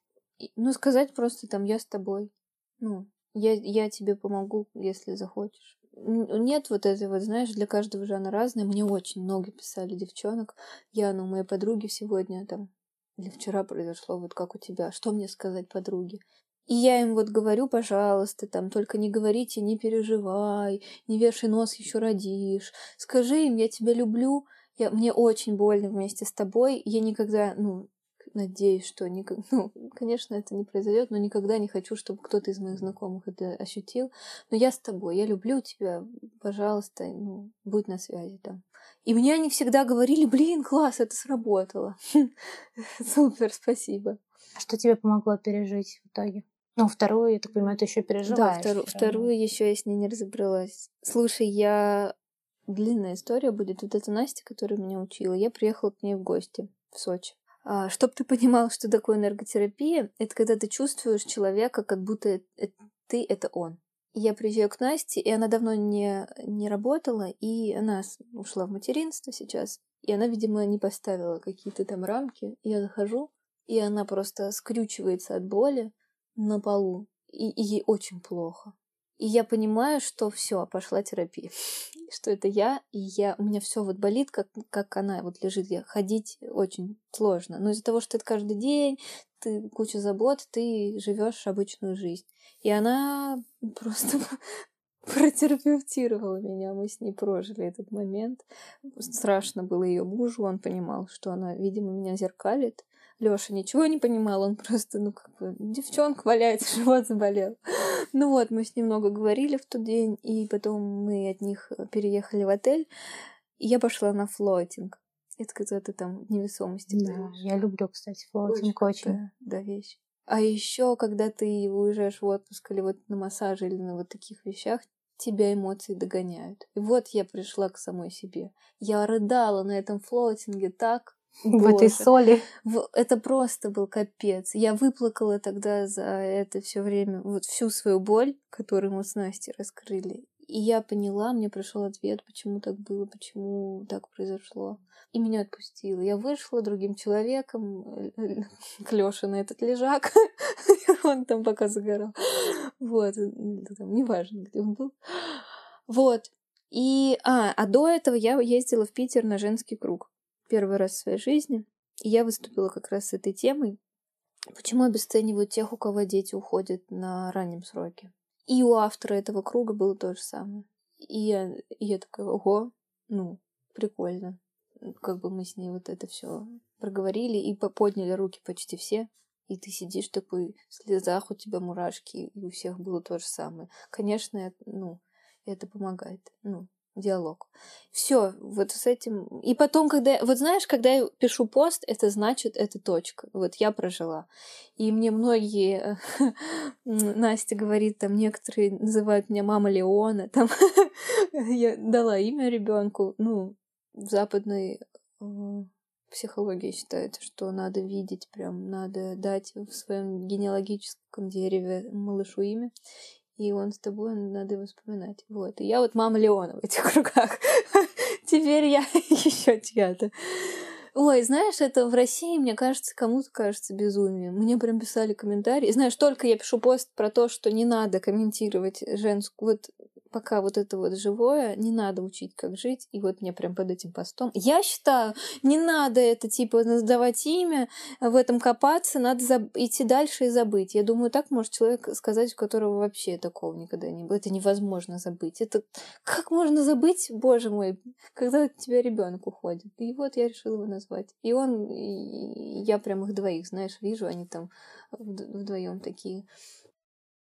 Ну, сказать просто там «я с тобой». Ну, я, я тебе помогу, если захочешь. Нет вот этой вот, знаешь, для каждого же она разная. Мне очень много писали девчонок. Я, ну, моей подруги сегодня там или вчера произошло, вот как у тебя. Что мне сказать подруге? И я им вот говорю, пожалуйста, там, только не говорите, не переживай, не вешай нос, еще родишь. Скажи им, я тебя люблю, я, мне очень больно вместе с тобой. Я никогда, ну, надеюсь, что никак, ну, конечно, это не произойдет, но никогда не хочу, чтобы кто-то из моих знакомых это ощутил. Но я с тобой, я люблю тебя, пожалуйста, ну, будь на связи там. И мне они всегда говорили, блин, класс, это сработало. Супер, спасибо. А Что тебе помогло пережить в итоге? Ну, вторую, я так понимаю, ты еще Да, переживаешь. втору- всё равно. вторую еще я с ней не разобралась. Слушай, я... Длинная история будет. Вот эта Настя, которая меня учила, я приехала к ней в гости в Сочи. А, чтоб ты понимал, что такое энерготерапия, это когда ты чувствуешь человека, как будто ты — это он. Я приезжаю к Насте, и она давно не, не работала, и она ушла в материнство сейчас. И она, видимо, не поставила какие-то там рамки. Я захожу, и она просто скрючивается от боли на полу, и, и ей очень плохо. И я понимаю, что все, пошла терапия. что это я, и я, у меня все вот болит, как, как она вот лежит. Я ходить очень сложно. Но из-за того, что это каждый день, ты куча забот, ты живешь обычную жизнь. И она просто протерапевтировала меня. Мы с ней прожили этот момент. Страшно было ее мужу, он понимал, что она, видимо, меня зеркалит. Лёша ничего не понимал, он просто, ну, как бы, девчонка валяется, живот заболел. Ну вот, мы с ним много говорили в тот день, и потом мы от них переехали в отель, и я пошла на флотинг. Это когда ты там невесомости. Да, я люблю, кстати, флотинг очень. очень. Да, вещь. А еще, когда ты уезжаешь в отпуск или вот на массаже или на вот таких вещах, тебя эмоции догоняют. И вот я пришла к самой себе. Я рыдала на этом флотинге так, Боже. В этой соли. Это просто был капец. Я выплакала тогда за это все время, вот всю свою боль, которую мы с Настей раскрыли. И я поняла, мне пришел ответ, почему так было, почему так произошло. И меня отпустило. Я вышла другим человеком к Лёше на этот лежак. Он там пока загорал. Вот. Там, неважно, где он был. Вот. И, а, а до этого я ездила в Питер на женский круг первый раз в своей жизни. И я выступила как раз с этой темой. Почему обесценивают тех, у кого дети уходят на раннем сроке? И у автора этого круга было то же самое. И я, и я такая, ого, ну, прикольно. Как бы мы с ней вот это все проговорили и подняли руки почти все. И ты сидишь такой в слезах, у тебя мурашки, и у всех было то же самое. Конечно, ну, это помогает. Ну, диалог. Все, вот с этим. И потом, когда... Вот знаешь, когда я пишу пост, это значит, это точка. Вот я прожила. И мне многие... Настя говорит, там некоторые называют меня мама Леона. Там я дала имя ребенку. Ну, в западной э, психологии считается, что надо видеть, прям надо дать в своем генеалогическом дереве малышу имя и он с тобой, надо его вспоминать. Вот. И я вот мама Леона в этих кругах. Теперь я еще чья-то. Ой, знаешь, это в России, мне кажется, кому-то кажется безумием. Мне прям писали комментарии. Знаешь, только я пишу пост про то, что не надо комментировать женскую... Вот пока вот это вот живое, не надо учить, как жить. И вот мне прям под этим постом. Я считаю, не надо это, типа, сдавать имя, в этом копаться, надо заб- идти дальше и забыть. Я думаю, так может человек сказать, у которого вообще такого никогда не было. Это невозможно забыть. Это как можно забыть, боже мой, когда у тебя ребенок уходит. И вот я решила его назвать. И он, и я прям их двоих, знаешь, вижу, они там вдвоем такие.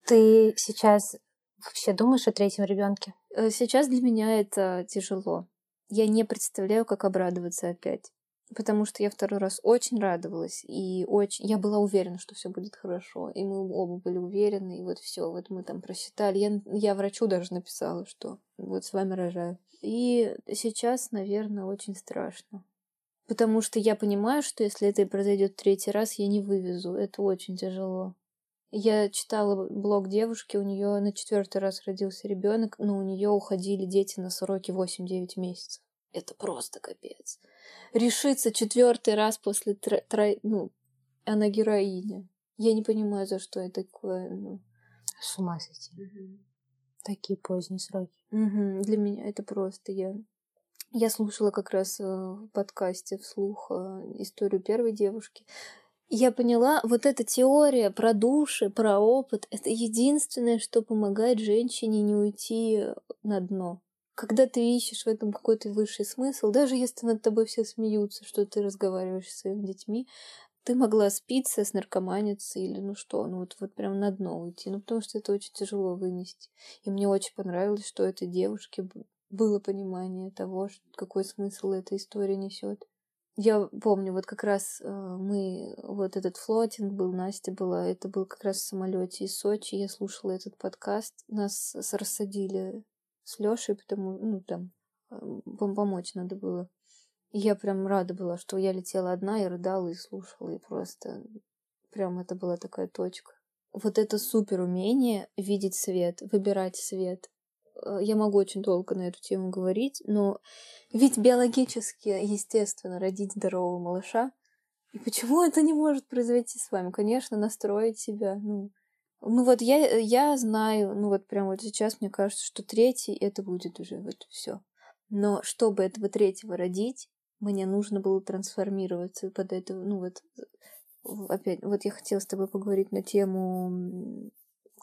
Ты сейчас вообще думаешь о третьем ребенке? Э, сейчас для меня это тяжело. Я не представляю, как обрадоваться опять. Потому что я второй раз очень радовалась, и очень... Я была уверена, что все будет хорошо. И мы оба были уверены, и вот все, вот мы там просчитали. Я, я врачу даже написала, что вот с вами рожаю. И сейчас, наверное, очень страшно. Потому что я понимаю, что если это произойдет третий раз, я не вывезу. Это очень тяжело. Я читала блог девушки, у нее на четвертый раз родился ребенок, но у нее уходили дети на сроки 8-9 месяцев. Это просто капец. Решиться четвертый раз после тро... Тро... ну, она героиня. Я не понимаю, за что это такое. Ну. С ума сойти. Угу. Такие поздние сроки. Угу. Для меня это просто я. Я слушала как раз э, в подкасте вслух э, историю первой девушки я поняла, вот эта теория про души, про опыт, это единственное, что помогает женщине не уйти на дно. Когда ты ищешь в этом какой-то высший смысл, даже если над тобой все смеются, что ты разговариваешь с своими детьми, ты могла спиться, с наркоманиться или ну что, ну вот, вот прям на дно уйти, ну потому что это очень тяжело вынести. И мне очень понравилось, что этой девушке было понимание того, какой смысл эта история несет. Я помню, вот как раз э, мы, вот этот флотинг был, Настя была, это был как раз в самолете из Сочи, я слушала этот подкаст, нас рассадили с Лешей, потому, ну, там, помочь надо было. И я прям рада была, что я летела одна и рыдала, и слушала, и просто прям это была такая точка. Вот это супер умение видеть свет, выбирать свет. Э, я могу очень долго на эту тему говорить, но ведь биологически, естественно, родить здорового малыша. И почему это не может произойти с вами? Конечно, настроить себя, ну, Ну вот я, я знаю, ну вот прям вот сейчас мне кажется, что третий это будет уже вот все. Но чтобы этого третьего родить, мне нужно было трансформироваться под это, ну вот опять, вот я хотела с тобой поговорить на тему,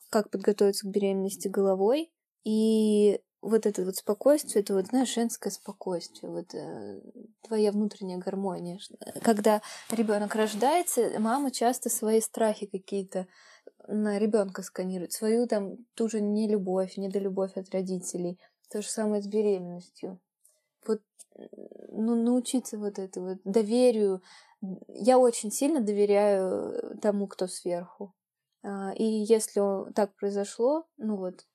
как подготовиться к беременности головой. И вот это вот спокойствие, это вот, знаешь, женское спокойствие, вот э, твоя внутренняя гармония. Когда ребенок рождается, мама часто свои страхи какие-то на ребенка сканирует, свою там ту же нелюбовь, недолюбовь от родителей. То же самое с беременностью. Вот ну, научиться вот это вот доверию. Я очень сильно доверяю тому, кто сверху. А, и если так произошло, ну вот,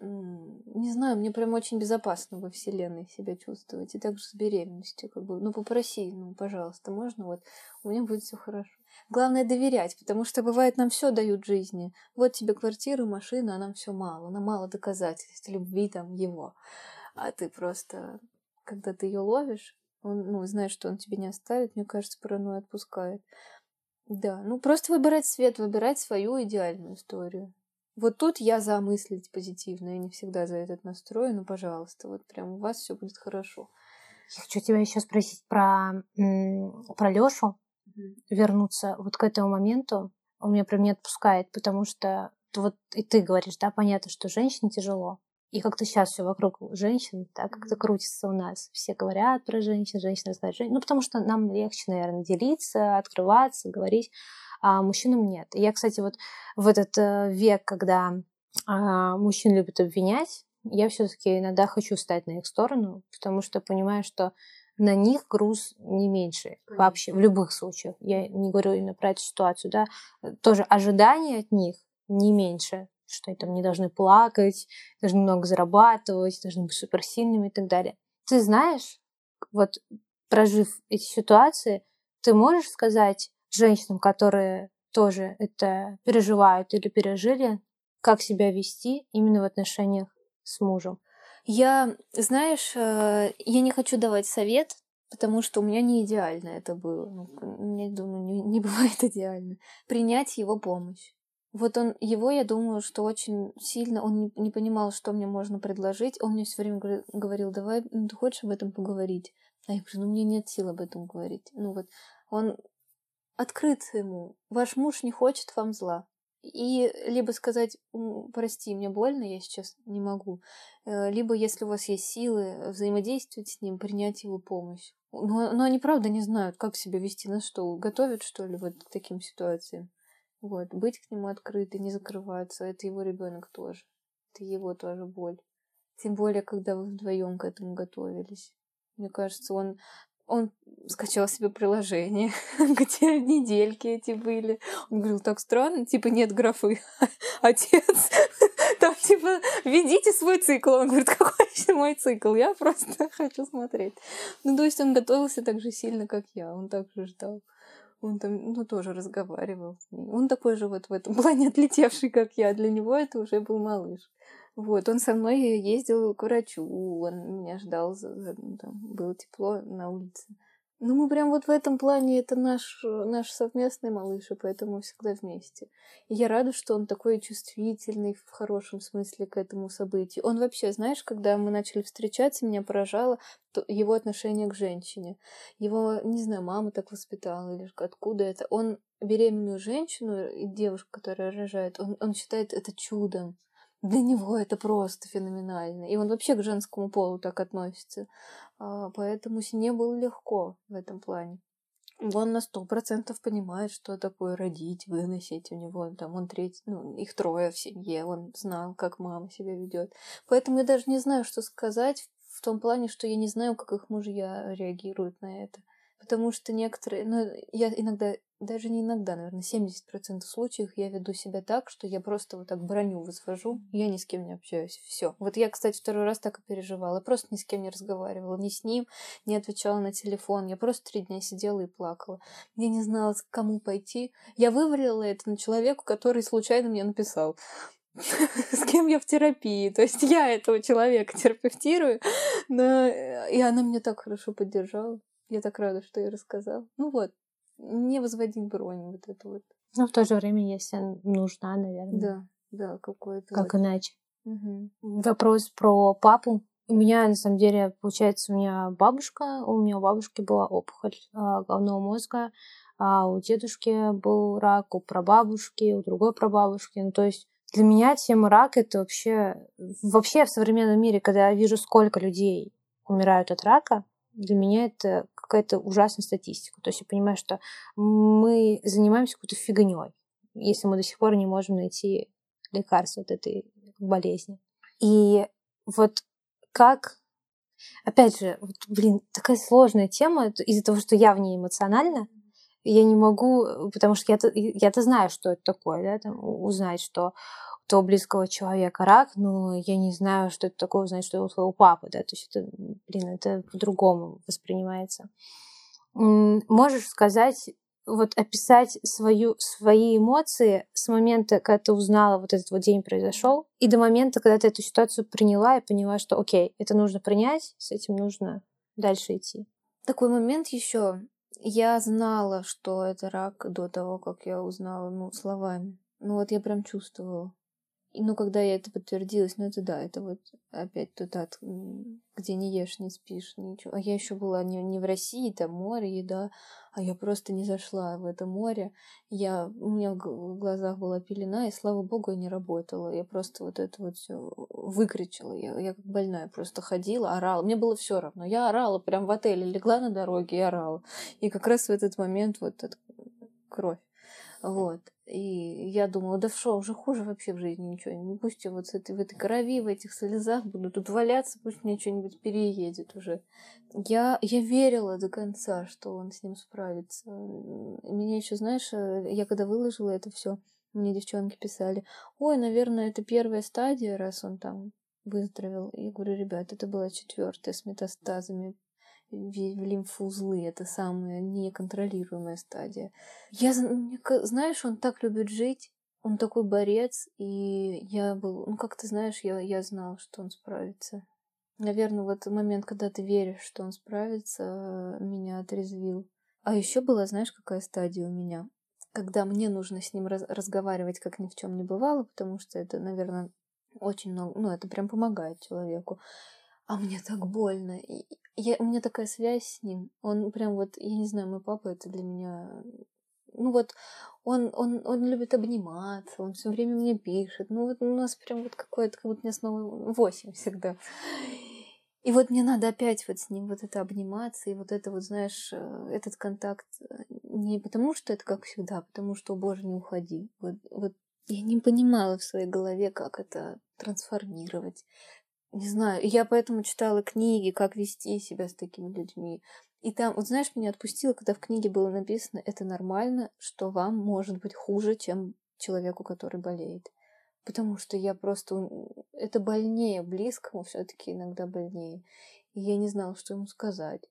не знаю, мне прям очень безопасно во Вселенной себя чувствовать. И также с беременностью, как бы, ну попроси, ну, пожалуйста, можно, вот, у меня будет все хорошо. Главное доверять, потому что бывает нам все дают жизни. Вот тебе квартира, машина, а нам все мало. Нам мало доказательств любви там его. А ты просто, когда ты ее ловишь, он, ну, знаешь, что он тебе не оставит, мне кажется, паранойя отпускает. Да, ну просто выбирать свет, выбирать свою идеальную историю. Вот тут я за мыслить позитивно, я не всегда за этот настрой, но, пожалуйста, вот прям у вас все будет хорошо. Я хочу тебя еще спросить про, про Лешу, mm-hmm. вернуться вот к этому моменту. Он меня прям не отпускает, потому что вот и ты говоришь, да, понятно, что женщине тяжело. И как-то сейчас все вокруг женщин, так как-то крутится у нас. Все говорят про женщин, женщины знают женщин. Ну, потому что нам легче, наверное, делиться, открываться, говорить а мужчинам нет. И я, кстати, вот в этот э, век, когда а, мужчин любят обвинять, я все-таки иногда хочу встать на их сторону, потому что понимаю, что на них груз не меньше Конечно. вообще в любых случаях. Я не говорю именно про эту ситуацию, да. Тоже ожидания от них не меньше, что они там не должны плакать, должны много зарабатывать, должны быть суперсильными и так далее. Ты знаешь, вот прожив эти ситуации, ты можешь сказать, женщинам, которые тоже это переживают или пережили, как себя вести именно в отношениях с мужем. Я, знаешь, э, я не хочу давать совет, потому что у меня не идеально это было. Ну, я думаю, не, не бывает идеально. Принять его помощь. Вот он, его, я думаю, что очень сильно, он не, не понимал, что мне можно предложить. Он мне все время говорил, давай, ну, ты хочешь об этом поговорить? А я говорю, ну, мне нет сил об этом говорить. Ну, вот он открыться ему. Ваш муж не хочет вам зла. И либо сказать, прости, мне больно, я сейчас не могу. Э, либо, если у вас есть силы, взаимодействовать с ним, принять его помощь. Но, но они, правда, не знают, как себя вести. на что, готовят, что ли, вот таким ситуациям. Вот, быть к нему открытой, не закрываться. Это его ребенок тоже. Это его тоже боль. Тем более, когда вы вдвоем к этому готовились. Мне кажется, он он скачал себе приложение, где недельки эти были. Он говорил, так странно, типа нет графы. Отец, там типа, ведите свой цикл. Он говорит, какой еще мой цикл? Я просто хочу смотреть. Ну, то есть он готовился так же сильно, как я. Он так же ждал. Он там, ну, тоже разговаривал. Он такой же вот в этом плане отлетевший, как я. Для него это уже был малыш. Вот, он со мной ездил к врачу, он меня ждал, ну, там было тепло на улице. Ну, мы прям вот в этом плане, это наш, наш совместный малыш, и поэтому всегда вместе. И я рада, что он такой чувствительный в хорошем смысле к этому событию. Он вообще, знаешь, когда мы начали встречаться, меня поражало его отношение к женщине. Его, не знаю, мама так воспитала, или откуда это. Он беременную женщину девушку, которая рожает, он, он считает это чудом для него это просто феноменально. И он вообще к женскому полу так относится. А, поэтому Сине было легко в этом плане. Он на сто процентов понимает, что такое родить, выносить. У него там он третий, ну, их трое в семье. Он знал, как мама себя ведет. Поэтому я даже не знаю, что сказать в том плане, что я не знаю, как их мужья реагируют на это. Потому что некоторые, ну, я иногда даже не иногда, наверное, 70% случаев я веду себя так, что я просто вот так броню возвожу, я ни с кем не общаюсь. Все. Вот я, кстати, второй раз так и переживала. Просто ни с кем не разговаривала, ни с ним, не отвечала на телефон. Я просто три дня сидела и плакала. Я не знала, к кому пойти. Я вывалила это на человеку, который случайно мне написал с кем я в терапии. То есть я этого человека терапевтирую, но... и она меня так хорошо поддержала. Я так рада, что я рассказала. Ну вот, не возводить бронь вот эту вот. Но в то же время, если нужна, наверное. Да, да, какой-то. Как вот. иначе. Мгм. Вопрос про папу. У меня, на самом деле, получается, у меня бабушка, у меня у бабушки была опухоль а, головного мозга, а у дедушки был рак, у прабабушки, у другой прабабушки. Ну, то есть для меня тема рака это вообще... Вообще в современном мире, когда я вижу, сколько людей умирают от рака, для меня это какая-то ужасная статистика. То есть я понимаю, что мы занимаемся какой-то фигней, если мы до сих пор не можем найти лекарство от этой болезни. И вот как... Опять же, вот, блин, такая сложная тема из-за того, что я в ней эмоциональна. Я не могу, потому что я-то, я-то знаю, что это такое, да, там, узнать, что того близкого человека рак, но я не знаю, что это такое, узнать, что у твоего папы, да, то есть это, блин, это по-другому воспринимается. Можешь сказать, вот описать свою, свои эмоции с момента, когда ты узнала, вот этот вот день произошел, и до момента, когда ты эту ситуацию приняла и поняла, что окей, это нужно принять, с этим нужно дальше идти. Такой момент еще. Я знала, что это рак до того, как я узнала, ну, словами. Ну, вот я прям чувствовала. Ну, когда я это подтвердилось, ну, это да, это вот опять м, где не ешь, не спишь, ничего. А я еще была не, не в России, там море, еда, а я просто не зашла в это море. Я, у меня в глазах была пелена, и, слава богу, я не работала. Я просто вот это вот все выкричала. Я, я как больная просто ходила, орала. Мне было все равно. Я орала прям в отеле, легла на дороге и орала. И как раз в этот момент вот эта кровь. Вот. И я думала, да что, уже хуже вообще в жизни ничего. Не пусть я вот с этой, в этой крови, в этих слезах буду тут валяться, пусть мне что-нибудь переедет уже. Я, я верила до конца, что он с ним справится. Меня еще, знаешь, э, я когда выложила это все, мне девчонки писали, ой, наверное, это первая стадия, раз он там выздоровел. Я говорю, ребят, это была четвертая с метастазами в в лимфоузлы. Это самая неконтролируемая стадия. Я, знаешь, он так любит жить, он такой борец, и я был, ну как ты знаешь, я, я знала, что он справится. Наверное, вот момент, когда ты веришь, что он справится, э, меня отрезвил. А еще была, знаешь, какая стадия у меня? Когда мне нужно с ним раз- разговаривать, как ни в чем не бывало, потому что это, наверное, очень много, ну, это прям помогает человеку. А мне так больно. Я, у меня такая связь с ним. Он прям вот, я не знаю, мой папа это для меня... Ну вот, он, он, он любит обниматься, он все время мне пишет. Ну вот у нас прям вот какое-то, как будто мне снова восемь всегда. И вот мне надо опять вот с ним вот это обниматься, и вот это вот, знаешь, э, этот контакт э, не потому, что это как всегда, а потому что, о боже, не уходи. Вот, вот я не понимала в своей голове, как это трансформировать. Не знаю, я поэтому читала книги, как вести себя с такими людьми. И там, вот знаешь, меня отпустило, когда в книге было написано, это нормально, что вам может быть хуже, чем человеку, который болеет. Потому что я просто... Это больнее близкому все-таки иногда больнее. И я не знала, что ему сказать.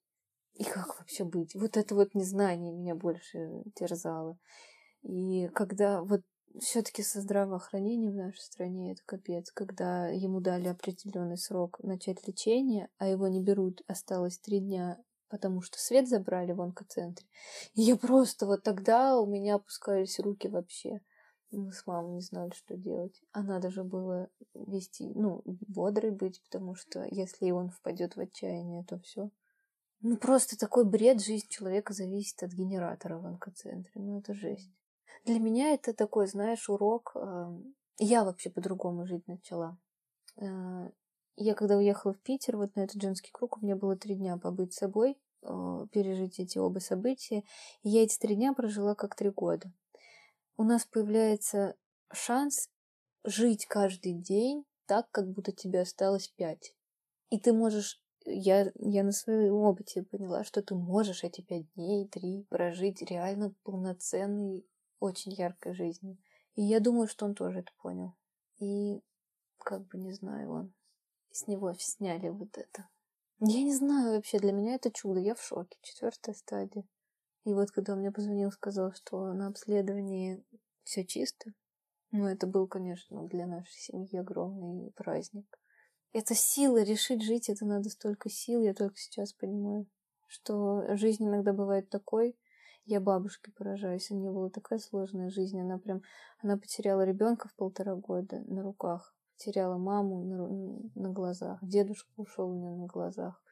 И как вообще быть? Вот это вот незнание меня больше терзало. И когда вот все-таки со здравоохранением в нашей стране это капец, когда ему дали определенный срок начать лечение, а его не берут, осталось три дня, потому что свет забрали в онкоцентре. И я просто вот тогда у меня опускались руки вообще. Мы с мамой не знали, что делать. А надо же было вести, ну, бодрой быть, потому что если он впадет в отчаяние, то все. Ну, просто такой бред, жизнь человека зависит от генератора в онкоцентре. Ну, это жесть. Для меня это такой, знаешь, урок. э, Я вообще по-другому жить начала. Э, Я когда уехала в Питер, вот на этот женский круг, у меня было три дня побыть собой, э, пережить эти оба события. И я эти три дня прожила как три года. У нас появляется шанс жить каждый день так, как будто тебе осталось пять. И ты можешь я, я на своем опыте поняла, что ты можешь эти пять дней, три прожить реально полноценной, очень яркой жизнью. И я думаю, что он тоже это понял. И как бы не знаю, он с него сняли вот это. Я не знаю вообще, для меня это чудо, я в шоке. Четвертая стадия. И вот когда он мне позвонил, сказал, что на обследовании все чисто, ну это был, конечно, для нашей семьи огромный праздник. Это сила решить жить, это надо столько сил, я только сейчас понимаю, что жизнь иногда бывает такой. Я бабушке поражаюсь. У нее была такая сложная жизнь. Она прям, она потеряла ребенка в полтора года на руках. Потеряла маму на, на глазах. Дедушка ушел у нее на глазах.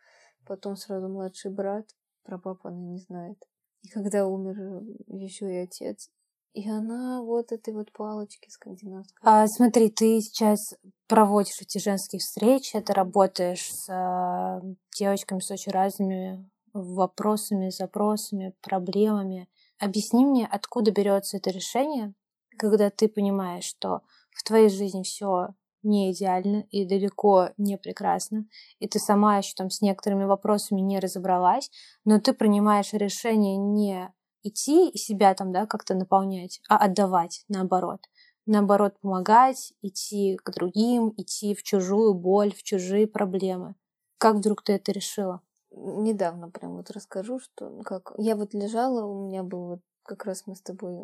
Потом сразу младший брат. Про папу она не знает. И когда умер еще и отец, и она вот этой вот палочки скандинавской. А смотри, ты сейчас проводишь эти женские встречи, ты работаешь с э, девочками с очень разными вопросами, запросами, проблемами. Объясни мне, откуда берется это решение, когда ты понимаешь, что в твоей жизни все не идеально и далеко не прекрасно, и ты сама еще там с некоторыми вопросами не разобралась, но ты принимаешь решение не идти и себя там, да, как-то наполнять, а отдавать, наоборот. Наоборот, помогать, идти к другим, идти в чужую боль, в чужие проблемы. Как вдруг ты это решила? Недавно прям вот расскажу, что как я вот лежала, у меня был вот как раз мы с тобой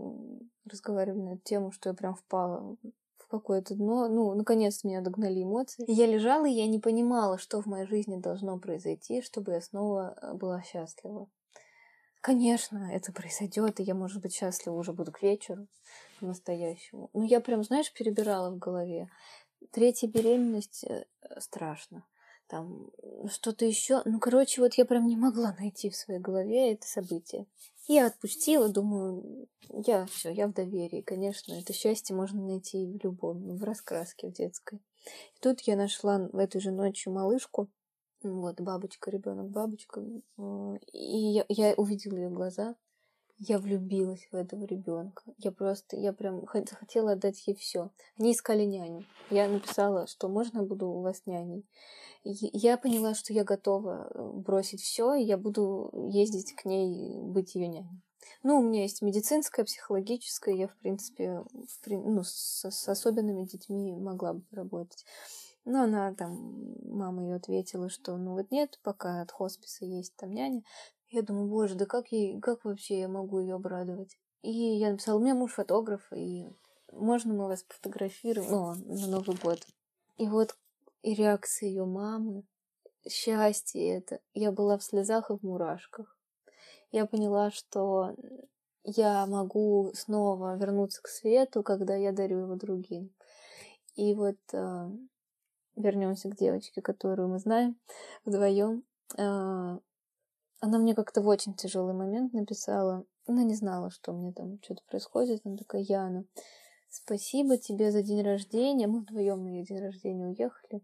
разговаривали на эту тему, что я прям впала в какое-то дно. Ну, наконец меня догнали эмоции. И я лежала, и я не понимала, что в моей жизни должно произойти, чтобы я снова э, была счастлива. Конечно, это произойдет, и я, может быть, счастлива уже буду к вечеру настоящему. Ну, я прям, знаешь, перебирала в голове. Третья беременность э, страшно. Там что-то еще. Ну, короче, вот я прям не могла найти в своей голове это событие. Я отпустила, думаю, я все, я в доверии. Конечно, это счастье можно найти в любом, в раскраске в детской. И тут я нашла в этой же ночью малышку, вот, бабочка, ребенок, бабочка. Э, и я, я увидела ее глаза. Я влюбилась в этого ребенка. Я просто, я прям хотела отдать ей все. Они искали няню. Я написала, что можно буду у вас няней. Я поняла, что я готова э, бросить все, и я буду ездить к ней, быть ее няней. Ну, у меня есть медицинская, психологическая, я, в принципе, в, ну, с, с особенными детьми могла бы работать. Но она там, мама ее ответила, что ну вот нет, пока от хосписа есть там няня. Я думаю, боже, да как ей, как вообще я могу ее обрадовать? И я написала, у меня муж фотограф, и можно мы вас пофотографируем, ну, на Новый год. И вот и реакция ее мамы, счастье это. Я была в слезах и в мурашках. Я поняла, что я могу снова вернуться к свету, когда я дарю его другим. И вот а, вернемся к девочке, которую мы знаем вдвоем. А, она мне как-то в очень тяжелый момент написала. Она не знала, что мне там что-то происходит. Она такая, Яна, спасибо тебе за день рождения. Мы вдвоем на ее день рождения уехали.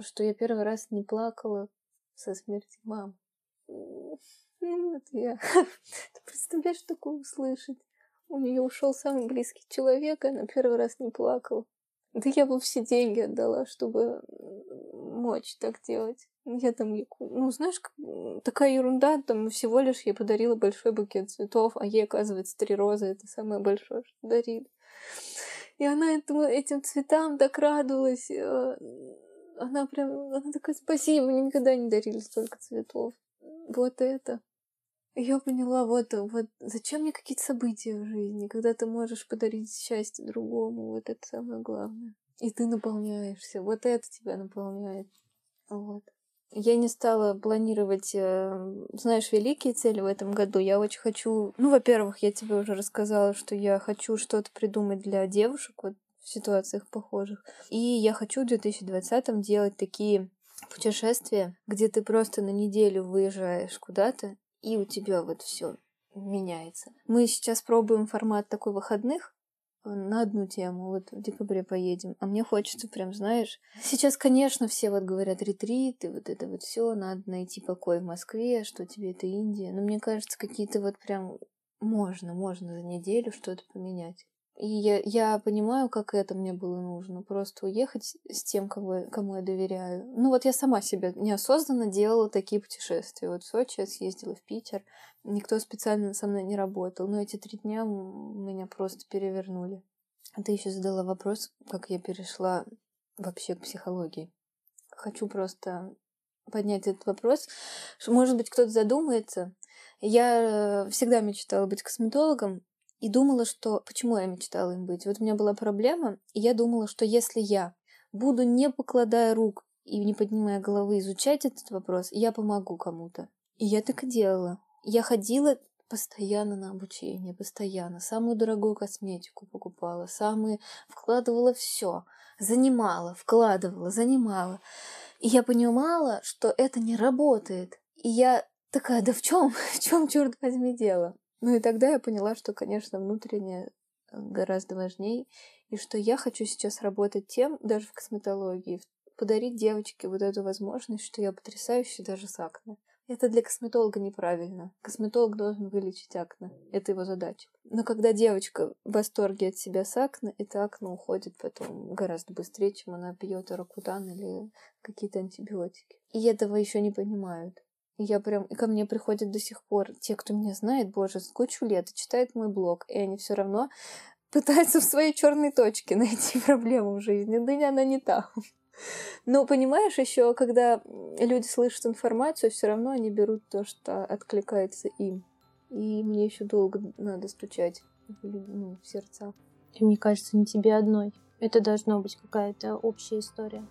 Что я первый раз не плакала со смерти мамы. Вот я. Ты представляешь такое услышать? У нее ушел самый близкий человек, и она первый раз не плакала. Да я бы все деньги отдала, чтобы мочь так делать. Я там, ну, знаешь, такая ерунда, там всего лишь я подарила большой букет цветов, а ей, оказывается, три розы, это самое большое, что дарили. И она этому, этим цветам так радовалась. Э, она прям, она такая, спасибо, мне никогда не дарили столько цветов. Вот это. Я поняла, вот, вот зачем мне какие-то события в жизни, когда ты можешь подарить счастье другому, вот это самое главное. И ты наполняешься, вот это тебя наполняет. Вот. Я не стала планировать, э, знаешь, великие цели в этом году. Я очень хочу... Ну, во-первых, я тебе уже рассказала, что я хочу что-то придумать для девушек вот в ситуациях похожих. И я хочу в 2020 делать такие путешествия, где ты просто на неделю выезжаешь куда-то и у тебя вот все меняется. Мы сейчас пробуем формат такой выходных на одну тему. Вот в декабре поедем. А мне хочется прям, знаешь... Сейчас, конечно, все вот говорят ретриты, вот это вот все, надо найти покой в Москве, что тебе это Индия. Но мне кажется, какие-то вот прям можно, можно за неделю что-то поменять. И я, я понимаю, как это мне было нужно. Просто уехать с тем, кого, кому я доверяю. Ну вот я сама себе неосознанно делала такие путешествия. Вот в Сочи я съездила в Питер. Никто специально со мной не работал. Но эти три дня меня просто перевернули. А ты еще задала вопрос, как я перешла вообще к психологии. Хочу просто поднять этот вопрос. Может быть, кто-то задумается. Я всегда мечтала быть косметологом, и думала, что... Почему я мечтала им быть? Вот у меня была проблема, и я думала, что если я буду, не покладая рук и не поднимая головы, изучать этот вопрос, я помогу кому-то. И я так и делала. Я ходила постоянно на обучение, постоянно. Самую дорогую косметику покупала, самые... Вкладывала все. Занимала, вкладывала, занимала. И я понимала, что это не работает. И я такая, да в чем? В чем, черт возьми, дело? Ну и тогда я поняла, что, конечно, внутреннее э, гораздо важнее, и что я хочу сейчас работать тем, даже в косметологии, подарить девочке вот эту возможность, что я потрясающая даже с акне. Это для косметолога неправильно. Косметолог должен вылечить акне. Это его задача. Но когда девочка в восторге от себя с акне, это акне уходит потом гораздо быстрее, чем она пьет аракутан или какие-то антибиотики. И этого еще не понимают. Я прям, и ко мне приходят до сих пор те, кто меня знает, боже, с кучу лет, читают мой блог, и они все равно пытаются в своей черной точке найти проблему в жизни. Да она не там. Но понимаешь, еще когда люди слышат информацию, все равно они берут то, что откликается им. И мне еще долго надо стучать в, ну, в сердца. И мне кажется, не тебе одной. Это должна быть какая-то общая история.